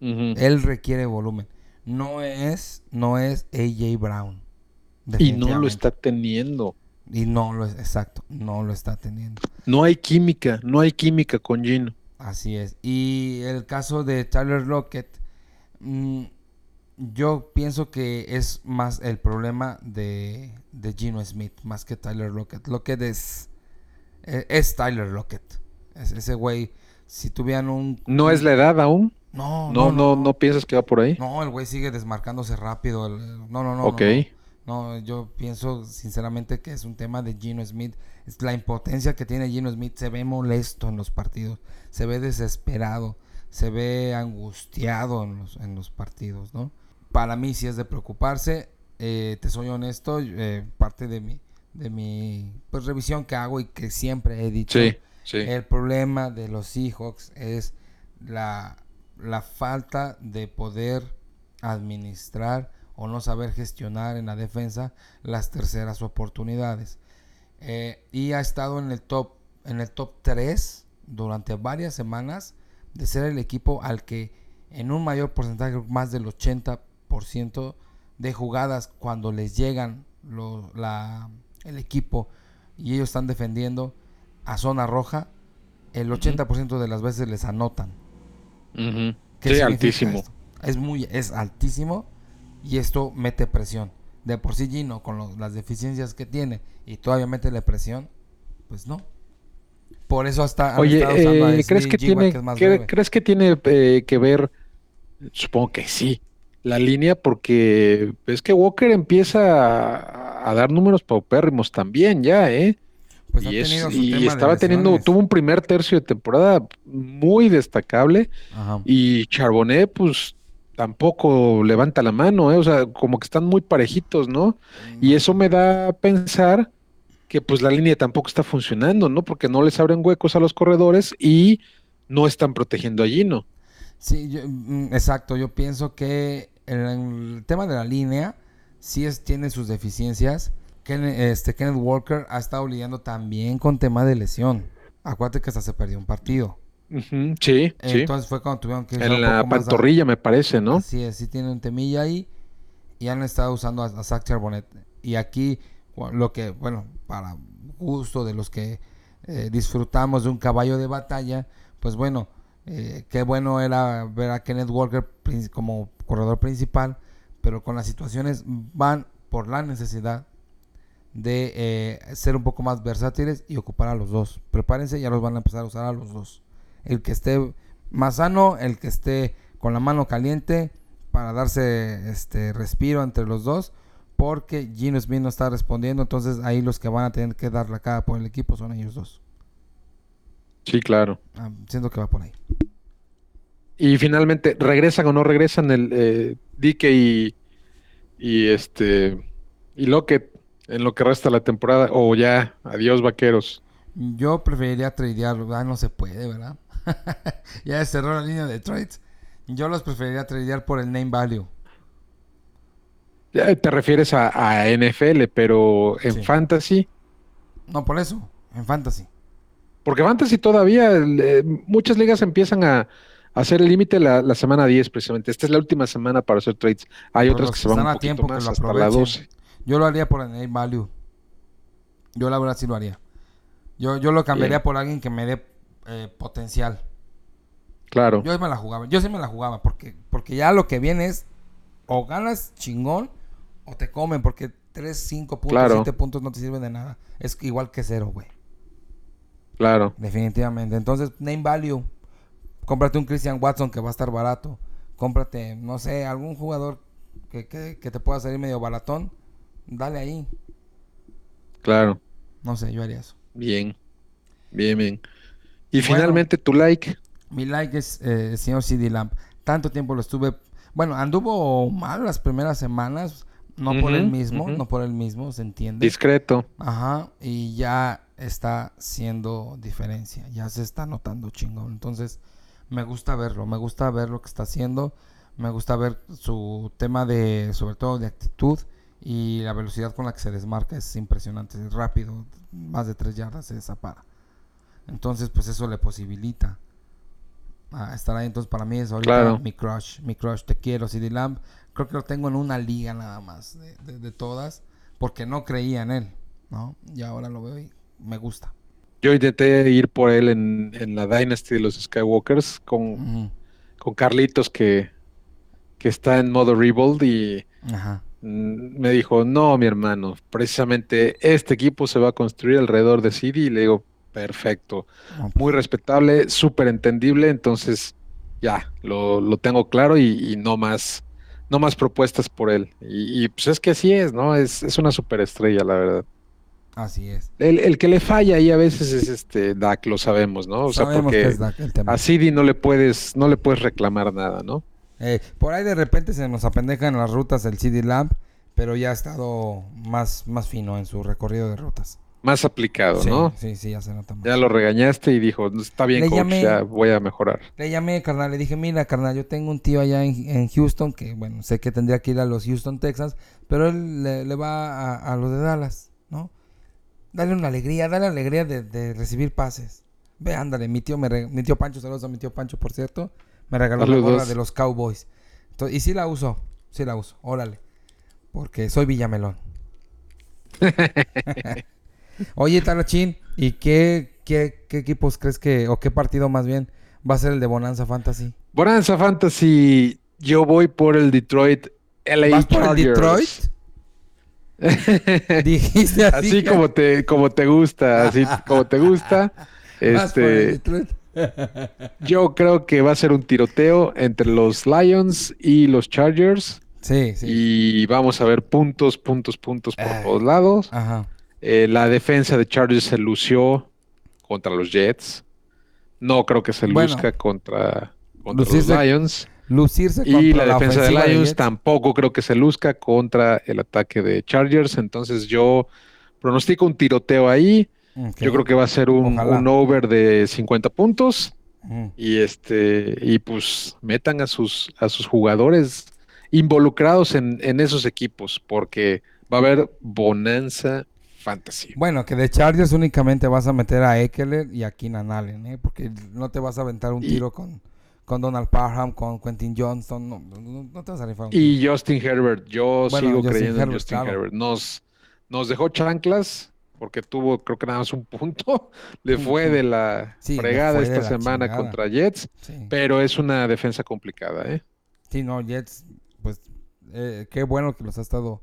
[SPEAKER 1] Él requiere volumen. No es, no es AJ Brown.
[SPEAKER 3] Y no lo está teniendo.
[SPEAKER 1] Y no lo es, exacto, no lo está teniendo.
[SPEAKER 3] No hay química, no hay química con Gino.
[SPEAKER 1] Así es. Y el caso de Tyler Lockett, mm, yo pienso que es más el problema de, de Gino Smith, más que Tyler Lockett. Lockett es, es, es Tyler Lockett. Es ese güey, si tuvieran un...
[SPEAKER 3] ¿No es la edad aún?
[SPEAKER 1] No,
[SPEAKER 3] No, no, no, piensas que va por ahí.
[SPEAKER 1] No, el güey sigue desmarcándose rápido. el- No, no, no. no,
[SPEAKER 3] ok.
[SPEAKER 1] No, No, yo pienso sinceramente que es un tema de Gino Smith. Es la impotencia que tiene Gino Smith. Se ve molesto en los partidos. Se ve desesperado. Se ve angustiado en los, en los partidos, ¿no? Para mí sí es de preocuparse. Eh, te soy honesto. eh, parte de mi, de mi pues, revisión que hago y que siempre he dicho.
[SPEAKER 3] Sí, sí.
[SPEAKER 1] El problema de los Seahawks es la, la falta de poder administrar o no saber gestionar en la defensa las terceras oportunidades. Eh, y ha estado en el top en el top 3 durante varias semanas de ser el equipo al que en un mayor porcentaje, más del 80% de jugadas cuando les llegan lo- la- el equipo y ellos están defendiendo a zona roja, el 80% de las veces les anotan.
[SPEAKER 3] Ujú.
[SPEAKER 1] ¿Qué
[SPEAKER 3] Sí,
[SPEAKER 1] significa
[SPEAKER 3] altísimo.
[SPEAKER 1] esto? Es muy, es altísimo y esto mete presión. De por sí Gino, con las deficiencias que tiene y todavía mete la presión, pues no. Por eso hasta
[SPEAKER 3] Oye, eh, ¿crees, que tiene,
[SPEAKER 1] que breve.
[SPEAKER 3] ¿crees que tiene eh, que ver? Supongo que sí. La línea, porque es que Walker empieza a, a dar números paupérrimos también, ya, ¿eh?
[SPEAKER 1] Pues
[SPEAKER 3] y es- y estaba teniendo, tuvo un primer tercio de temporada muy destacable
[SPEAKER 1] Ajá.
[SPEAKER 3] y Charbonnet, pues tampoco levanta la mano, ¿eh? O sea, como que están muy parejitos, ¿no? Y eso me da a pensar que pues la línea tampoco está funcionando, ¿no? Porque no les abren huecos a los corredores y no están protegiendo a Gino.
[SPEAKER 1] Sí, yo- mm, exacto. Yo pienso que el, el tema de la línea sí es, tiene sus deficiencias. Ken- este, Kenneth Walker ha estado lidiando también con tema de lesión. Acuérdate que hasta se perdió un partido.
[SPEAKER 3] Ujú, Sí, sí.
[SPEAKER 1] Entonces fue cuando tuvieron que
[SPEAKER 3] En la pantorrilla me parece, ¿no?
[SPEAKER 1] Es, sí tiene un temilla ahí. Y han estado usando a, a Zach Charbonnet. Y aquí, lo que, bueno, para gusto de los que eh, disfrutamos de un caballo de batalla, pues bueno, eh, qué bueno era ver a Kenneth Walker como corredor principal, pero con las situaciones van por la necesidad de eh, ser un poco más versátiles y ocupar a los dos. Prepárense, ya los van a empezar a usar a los dos. El que esté más sano, el que esté con la mano caliente para darse este respiro entre los dos, porque Gino Smith no está respondiendo, entonces ahí los que van a tener que dar la cara por el equipo son ellos dos.
[SPEAKER 3] Sí, claro.
[SPEAKER 1] Ah, siento que va por ahí.
[SPEAKER 3] Y finalmente, ¿regresan o no regresan el eh, Dike y, y este y Lockett en lo que resta la temporada? O ya, adiós vaqueros.
[SPEAKER 1] Yo preferiría tradearlo, ah, no se puede, ¿verdad? <laughs> ya cerró la línea de trades. Yo los preferiría tradear por el name value.
[SPEAKER 3] Ya Te refieres a, a NFL, pero en
[SPEAKER 1] Sí.
[SPEAKER 3] Fantasy,
[SPEAKER 1] No, por eso, en fantasy.
[SPEAKER 3] porque Fantasy todavía, eh, muchas ligas empiezan a, hacer el límite la, la semana 10 precisamente. Esta es la última semana para hacer trades. Hay otras que
[SPEAKER 1] que
[SPEAKER 3] se van un
[SPEAKER 1] a
[SPEAKER 3] poquito
[SPEAKER 1] tiempo, que
[SPEAKER 3] más
[SPEAKER 1] lo
[SPEAKER 3] hasta la
[SPEAKER 1] aprovechen.
[SPEAKER 3] 12.
[SPEAKER 1] Yo lo haría por el name value. Yo la verdad sí lo haría. Yo, yo lo cambiaría
[SPEAKER 3] Bien.
[SPEAKER 1] por alguien que me dé eh, potencial.
[SPEAKER 3] Claro,
[SPEAKER 1] Yo me la jugaba. Yo sí me la jugaba porque, porque ya lo que viene es o ganas chingón o te comen porque 3, 5 puntos,
[SPEAKER 3] Claro.
[SPEAKER 1] 7 puntos no te sirven de nada. Es igual que cero, güey.
[SPEAKER 3] claro.
[SPEAKER 1] Definitivamente. Entonces, name value. Cómprate un Christian Watson que va a estar barato. Cómprate, no sé, algún jugador que, que, que te pueda salir medio baratón. Dale ahí.
[SPEAKER 3] Claro.
[SPEAKER 1] No sé, yo haría eso.
[SPEAKER 3] Bien. Bien, bien. Y
[SPEAKER 1] Bueno.
[SPEAKER 3] finalmente tu like.
[SPEAKER 1] Mi like es eh, el señor CD Lamp. Tanto tiempo lo estuve. Bueno, anduvo mal las primeras semanas. No por
[SPEAKER 3] Ujú,
[SPEAKER 1] mismo, no por él mismo, se entiende.
[SPEAKER 3] Discreto.
[SPEAKER 1] Ajá, y ya está siendo diferencia, ya se está notando chingón. Entonces, me gusta verlo, me gusta ver lo que está haciendo, me gusta ver su tema de, sobre todo de actitud y la velocidad con la que se desmarca es impresionante, es rápido, más de tres yardas se desapara. Entonces, pues eso le posibilita a estar ahí. Entonces, para mí es ahorita
[SPEAKER 3] Claro.
[SPEAKER 1] mi crush, mi crush, te quiero, CD Lamb. Creo que lo tengo en una liga nada más de, de- de todas, porque no creía en él, ¿no? Y ahora lo veo y me gusta.
[SPEAKER 3] Yo intenté ir por él en, en la Dynasty de los Skywalkers con, con Carlitos que, que está en modo Rebuild y
[SPEAKER 1] Ajá.
[SPEAKER 3] mm, me dijo, no, mi hermano, precisamente este equipo se va a construir alrededor de CD y le digo, perfecto,
[SPEAKER 1] No, pues,
[SPEAKER 3] muy respetable, súper entendible, entonces ya, lo, lo tengo claro y, y no más, no más propuestas por él. Y, y, pues es que así es, ¿no? Es, es una superestrella, la verdad.
[SPEAKER 1] así es.
[SPEAKER 3] El, el que le falla ahí a veces es este Dak, lo sabemos, ¿no? O sea,
[SPEAKER 1] Sabemos
[SPEAKER 3] porque
[SPEAKER 1] que es Dak el tema.
[SPEAKER 3] a CD no le puedes, no le puedes reclamar nada, ¿no?
[SPEAKER 1] Eh, por ahí de repente se nos apendejan las rutas el CD Lamb, pero ya ha estado más, más fino en su recorrido de rutas.
[SPEAKER 3] Más aplicado,
[SPEAKER 1] Sí,
[SPEAKER 3] ¿no?
[SPEAKER 1] sí, sí, ya se nota más.
[SPEAKER 3] Ya lo regañaste y dijo, está bien,
[SPEAKER 1] Le
[SPEAKER 3] coach,
[SPEAKER 1] llamé-
[SPEAKER 3] ya voy a mejorar.
[SPEAKER 1] Le llamé, carnal, le dije, mira, carnal, yo tengo un tío allá en, en Houston, que bueno, sé que tendría que ir a los Houston, Texas, pero él le, le va a, a los de Dallas, ¿no? Dale una alegría, dale alegría de, de recibir pases. Ve, ándale, mi tío, me mi tío Pancho, saludos a mi tío Pancho, por cierto, me regaló la gorra de los Cowboys. Entonces, y sí la uso, sí la uso, órale, porque soy Villamelón. <laughs> Oye, Talachín, ¿y qué, qué, qué equipos crees que, o qué partido más bien, va a ser el de Bonanza Fantasy?
[SPEAKER 3] Bonanza Fantasy, yo voy por el Detroit LA
[SPEAKER 1] ¿Vas por el. Detroit? <laughs> Dijiste así.
[SPEAKER 3] así
[SPEAKER 1] que-
[SPEAKER 3] como te, como te gusta, así como te gusta. <laughs>
[SPEAKER 1] ¿Vas por el
[SPEAKER 3] Este, <laughs> yo creo que va a ser un tiroteo entre los Lions y los Chargers.
[SPEAKER 1] Sí, sí.
[SPEAKER 3] Y vamos a ver puntos, puntos, puntos por
[SPEAKER 1] Ay.
[SPEAKER 3] todos lados.
[SPEAKER 1] Ajá.
[SPEAKER 3] Eh, la defensa de Chargers se lució contra los Jets. No creo que se
[SPEAKER 1] Bueno,
[SPEAKER 3] luzca contra, contra los Lions.
[SPEAKER 1] Lucirse
[SPEAKER 3] Y la defensa de Lions tampoco creo que se luzca contra el ataque de Chargers. Entonces yo pronostico un tiroteo ahí. Yo creo que va a ser un, over de 50 puntos. Y este, y pues metan a sus, a sus jugadores involucrados en, en esos equipos, porque va a haber bonanza fantasy.
[SPEAKER 1] Bueno, que de Chargers únicamente vas a meter a Eckler y a Keenan Allen, ¿eh? Porque no te vas a aventar un
[SPEAKER 3] Y-
[SPEAKER 1] tiro con, con Donald Parham, con Quentin Johnston. No, no, no te vas a rifar un tiro.
[SPEAKER 3] Y Justin Herbert, yo
[SPEAKER 1] Bueno,
[SPEAKER 3] sigo
[SPEAKER 1] Justin
[SPEAKER 3] creyendo en Justin
[SPEAKER 1] claro.
[SPEAKER 3] Herbert. Nos, nos dejó chanclas porque tuvo, creo que nada más un punto. <laughs> Le fue de la
[SPEAKER 1] Sí,
[SPEAKER 3] fregada esta
[SPEAKER 1] la
[SPEAKER 3] semana
[SPEAKER 1] chingada.
[SPEAKER 3] contra Jets,
[SPEAKER 1] Sí.
[SPEAKER 3] pero es una defensa complicada, ¿eh?
[SPEAKER 1] Sí, no, Jets, pues eh, qué bueno que los ha estado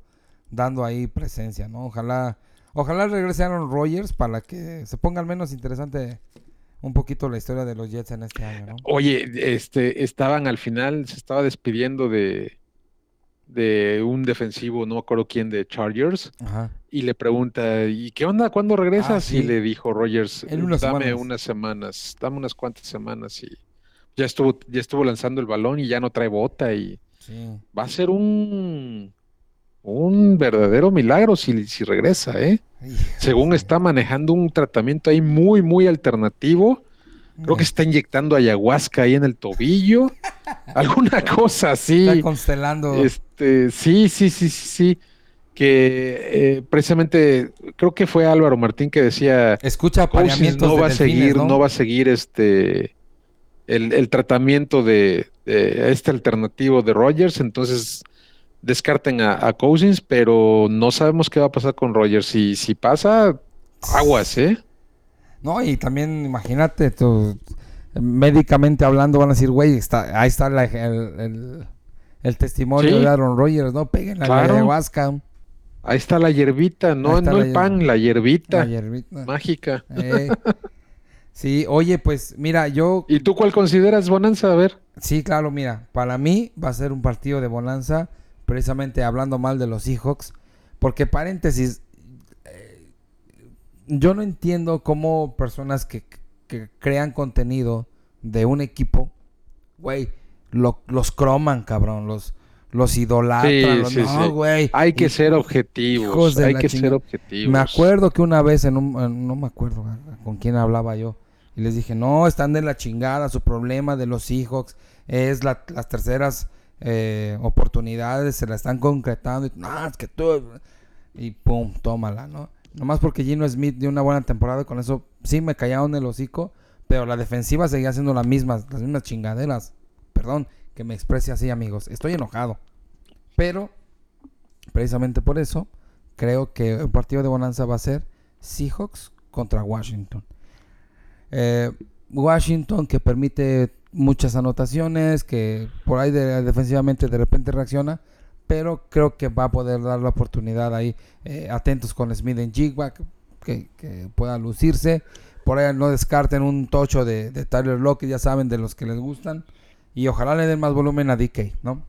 [SPEAKER 1] dando ahí presencia, ¿no? Ojalá, ojalá regrese Aaron Rodgers para que se ponga al menos interesante un poquito la historia de los Jets en este año, ¿no?
[SPEAKER 3] Oye, este, estaban al final, se estaba despidiendo de, de un defensivo, no me acuerdo quién, de Chargers,
[SPEAKER 1] Ajá.
[SPEAKER 3] y le pregunta, ¿y qué onda? ¿Cuándo regresas?
[SPEAKER 1] Ah, sí.
[SPEAKER 3] Y le dijo Rogers,
[SPEAKER 1] unas
[SPEAKER 3] dame
[SPEAKER 1] semanas.
[SPEAKER 3] unas semanas, dame unas cuantas semanas y ya estuvo, ya estuvo lanzando el balón y ya no trae bota y
[SPEAKER 1] Sí.
[SPEAKER 3] va a ser un, un verdadero milagro si, si regresa, ¿eh? Según
[SPEAKER 1] sí.
[SPEAKER 3] está manejando un tratamiento ahí muy, muy alternativo. Creo que está inyectando ayahuasca ahí en el tobillo. <laughs> Alguna cosa así.
[SPEAKER 1] Está constelando.
[SPEAKER 3] Este, sí, sí, sí, sí, sí. Que eh, precisamente creo que fue Álvaro Martín que decía
[SPEAKER 1] Escucha
[SPEAKER 3] no va a seguir,
[SPEAKER 1] ¿no?
[SPEAKER 3] no va a seguir este el, el tratamiento de, de este alternativo de Rogers, entonces descarten a, a Cousins, pero no sabemos qué va a pasar con Rogers. Si, si pasa, aguas, ¿eh?
[SPEAKER 1] No, y también imagínate, tú, médicamente hablando van a decir, güey, está, ahí está la- el, el- el testimonio
[SPEAKER 3] Sí.
[SPEAKER 1] de Aaron Rodgers, ¿no? Peguen la
[SPEAKER 3] Claro.
[SPEAKER 1] ayahuasca,
[SPEAKER 3] Ahí está la hierbita, no, no el pan, la hierbita
[SPEAKER 1] la hierbita.
[SPEAKER 3] mágica.
[SPEAKER 1] Eh, sí, oye, pues mira, yo,
[SPEAKER 3] ¿Y tú cuál consideras, Bonanza? A ver.
[SPEAKER 1] sí, claro, mira, para mí va a ser un partido de bonanza, precisamente hablando mal de los Seahawks, porque paréntesis, eh, yo no entiendo cómo personas que, que crean contenido de un equipo, güey, lo- los croman, cabrón, los, los idolatran,
[SPEAKER 3] Sí,
[SPEAKER 1] los-
[SPEAKER 3] sí,
[SPEAKER 1] no,
[SPEAKER 3] sí.
[SPEAKER 1] güey.
[SPEAKER 3] Hay que
[SPEAKER 1] Y-
[SPEAKER 3] ser objetivos. Hay que
[SPEAKER 1] chingada.
[SPEAKER 3] ser objetivos.
[SPEAKER 1] Me acuerdo que una vez en un, no me acuerdo eh, con quién hablaba yo, y les dije, no, están de la chingada, su problema de los Seahawks es la- las terceras eh, oportunidades, se la están concretando, y, que tú, y pum, tómala, ¿no? Nomás porque Gino Smith dio una buena temporada, con eso sí me callaron el hocico, pero la defensiva seguía haciendo las mismas, las mismas chingaderas. Perdón que me exprese así, amigos, estoy enojado. Pero, precisamente por eso, creo que un partido de bonanza va a ser Seahawks contra Washington. Eh, Washington que permite muchas anotaciones, que por ahí de- defensivamente de repente reacciona, pero creo que va a poder dar la oportunidad ahí, eh, atentos con Smith en Jigba, que, que pueda lucirse. Por ahí no descarten un tocho de, de Tyler Lockett, ya saben, de los que les gustan. Y ojalá le den más volumen a DK, ¿no?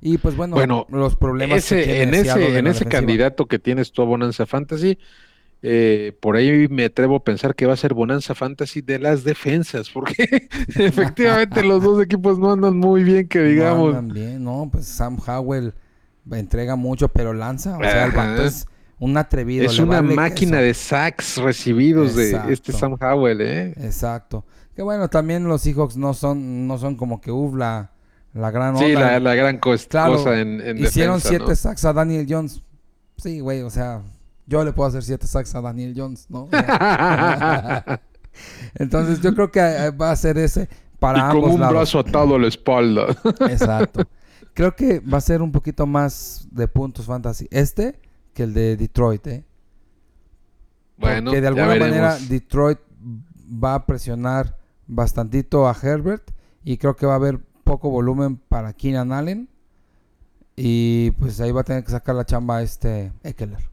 [SPEAKER 1] Y pues bueno,
[SPEAKER 3] Bueno,
[SPEAKER 1] los problemas que
[SPEAKER 3] Ese,
[SPEAKER 1] tiene
[SPEAKER 3] en ese, en ese
[SPEAKER 1] defensiva.
[SPEAKER 3] candidato que tienes tú a Bonanza Fantasy, eh, por ahí me atrevo a pensar que va a ser Bonanza Fantasy de las defensas, porque <laughs> efectivamente los dos <laughs> equipos no andan muy bien, que
[SPEAKER 1] No
[SPEAKER 3] digamos.
[SPEAKER 1] andan bien, no, pues Sam Howell entrega mucho, pero lanza. O sea, el es un atrevido.
[SPEAKER 3] es una
[SPEAKER 1] vale
[SPEAKER 3] máquina de sacks recibidos de este Sam Howell, ¿eh?
[SPEAKER 1] Exacto. Que bueno, también los Seahawks no son, no son como que uff la, la gran
[SPEAKER 3] Sí,
[SPEAKER 1] onda.
[SPEAKER 3] la, la gran
[SPEAKER 1] Claro,
[SPEAKER 3] cosa en, en
[SPEAKER 1] Hicieron
[SPEAKER 3] defensa,
[SPEAKER 1] siete
[SPEAKER 3] ¿no?
[SPEAKER 1] sacks a Daniel Jones. Sí, güey, o sea, yo le puedo hacer siete sacks a Daniel Jones, ¿no? <laughs> Entonces yo creo que eh, va a ser ese para
[SPEAKER 3] y con
[SPEAKER 1] ambos
[SPEAKER 3] un
[SPEAKER 1] lados.
[SPEAKER 3] brazo atado a la espalda. <laughs>
[SPEAKER 1] Exacto. Creo que va a ser un poquito más de puntos fantasy este que el de Detroit, ¿eh?
[SPEAKER 3] bueno,
[SPEAKER 1] Porque de alguna manera. Detroit va a presionar bastantito a Herbert y creo que va a haber poco volumen para Keenan Allen y pues ahí va a tener que sacar la chamba este Eckler.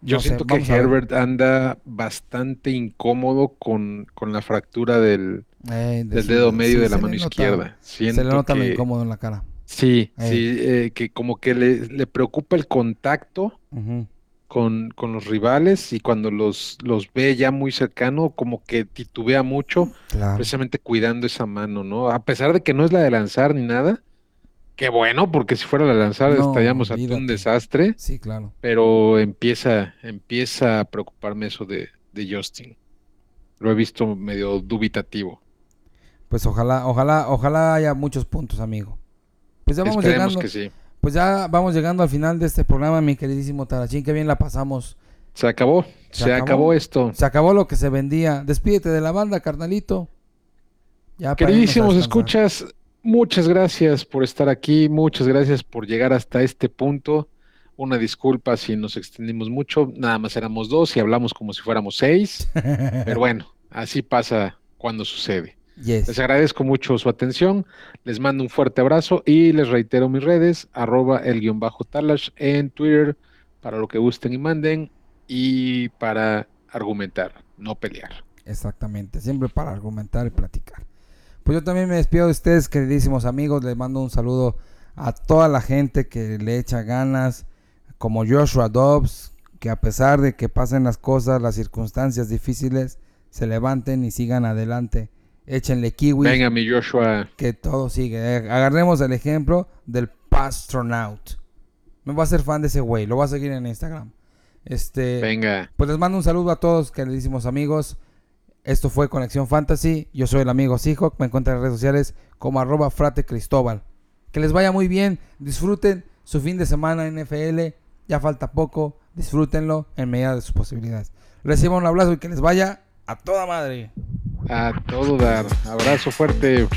[SPEAKER 3] Yo
[SPEAKER 1] No sé,
[SPEAKER 3] siento que. Herbert anda bastante incómodo con, con la fractura del,
[SPEAKER 1] Eh, de
[SPEAKER 3] del dedo medio
[SPEAKER 1] sí,
[SPEAKER 3] de la mano
[SPEAKER 1] nota-
[SPEAKER 3] izquierda.
[SPEAKER 1] Se le nota
[SPEAKER 3] que
[SPEAKER 1] incómodo en la cara.
[SPEAKER 3] sí,
[SPEAKER 1] Eh.
[SPEAKER 3] sí, eh, que como que le, le preocupa el contacto con, con los rivales y cuando los, los ve ya muy cercano, como que titubea mucho,
[SPEAKER 1] Claro.
[SPEAKER 3] precisamente cuidando esa mano, ¿no? A pesar de que no es la de lanzar ni nada. Qué bueno, porque si fuera la de lanzar
[SPEAKER 1] No,
[SPEAKER 3] estaríamos ante un desastre.
[SPEAKER 1] Sí, claro.
[SPEAKER 3] pero empieza, empieza a preocuparme eso de, de Justin. Lo he visto medio dubitativo.
[SPEAKER 1] Pues ojalá, ojalá, ojalá haya muchos puntos, amigo. Pues ya vamos
[SPEAKER 3] Esperemos
[SPEAKER 1] llegando.
[SPEAKER 3] que sí.
[SPEAKER 1] Pues ya vamos llegando al final de este programa, mi queridísimo Tarachín. Qué bien la pasamos.
[SPEAKER 3] Se acabó, se,
[SPEAKER 1] Se
[SPEAKER 3] acabó?
[SPEAKER 1] acabó.
[SPEAKER 3] esto.
[SPEAKER 1] Se acabó lo que se vendía. Despídete de la banda, carnalito. Ya
[SPEAKER 3] Queridísimos escuchas, muchas gracias por estar aquí, muchas gracias por llegar hasta este punto. Una disculpa si nos extendimos mucho, nada más éramos dos y hablamos como si fuéramos seis, pero <laughs> bueno, así pasa cuando sucede.
[SPEAKER 1] Yes.
[SPEAKER 3] Les agradezco mucho su atención, les mando un fuerte abrazo y les reitero mis redes, arroba el guion bajo talash en Twitter, para lo que gusten y manden y para argumentar, no pelear.
[SPEAKER 1] Exactamente, siempre para argumentar y platicar. Pues yo también me despido de ustedes, queridísimos amigos. Les mando un saludo a toda la gente que le echa ganas, como Joshua Dobbs, que a pesar de que pasen las cosas, las circunstancias difíciles, se levanten y sigan adelante. Échenle kiwi,
[SPEAKER 3] Venga, mi Joshua.
[SPEAKER 1] que todo sigue. Eh, Agarremos el ejemplo del Pastronaut. Me voy a hacer fan de ese güey, lo voy a seguir en Instagram. Este,
[SPEAKER 3] Venga.
[SPEAKER 1] pues les mando un saludo a todos, queridísimos amigos. Esto fue Conexión Fantasy. Yo soy el amigo Seahawk. Me encuentran en redes sociales como arroba frate Cristóbal. Que les vaya muy bien. Disfruten su fin de semana en NFL. Ya falta poco. Disfrútenlo en medida de sus posibilidades. Reciban un abrazo y que les vaya a toda madre.
[SPEAKER 3] A todo dar. Abrazo fuerte.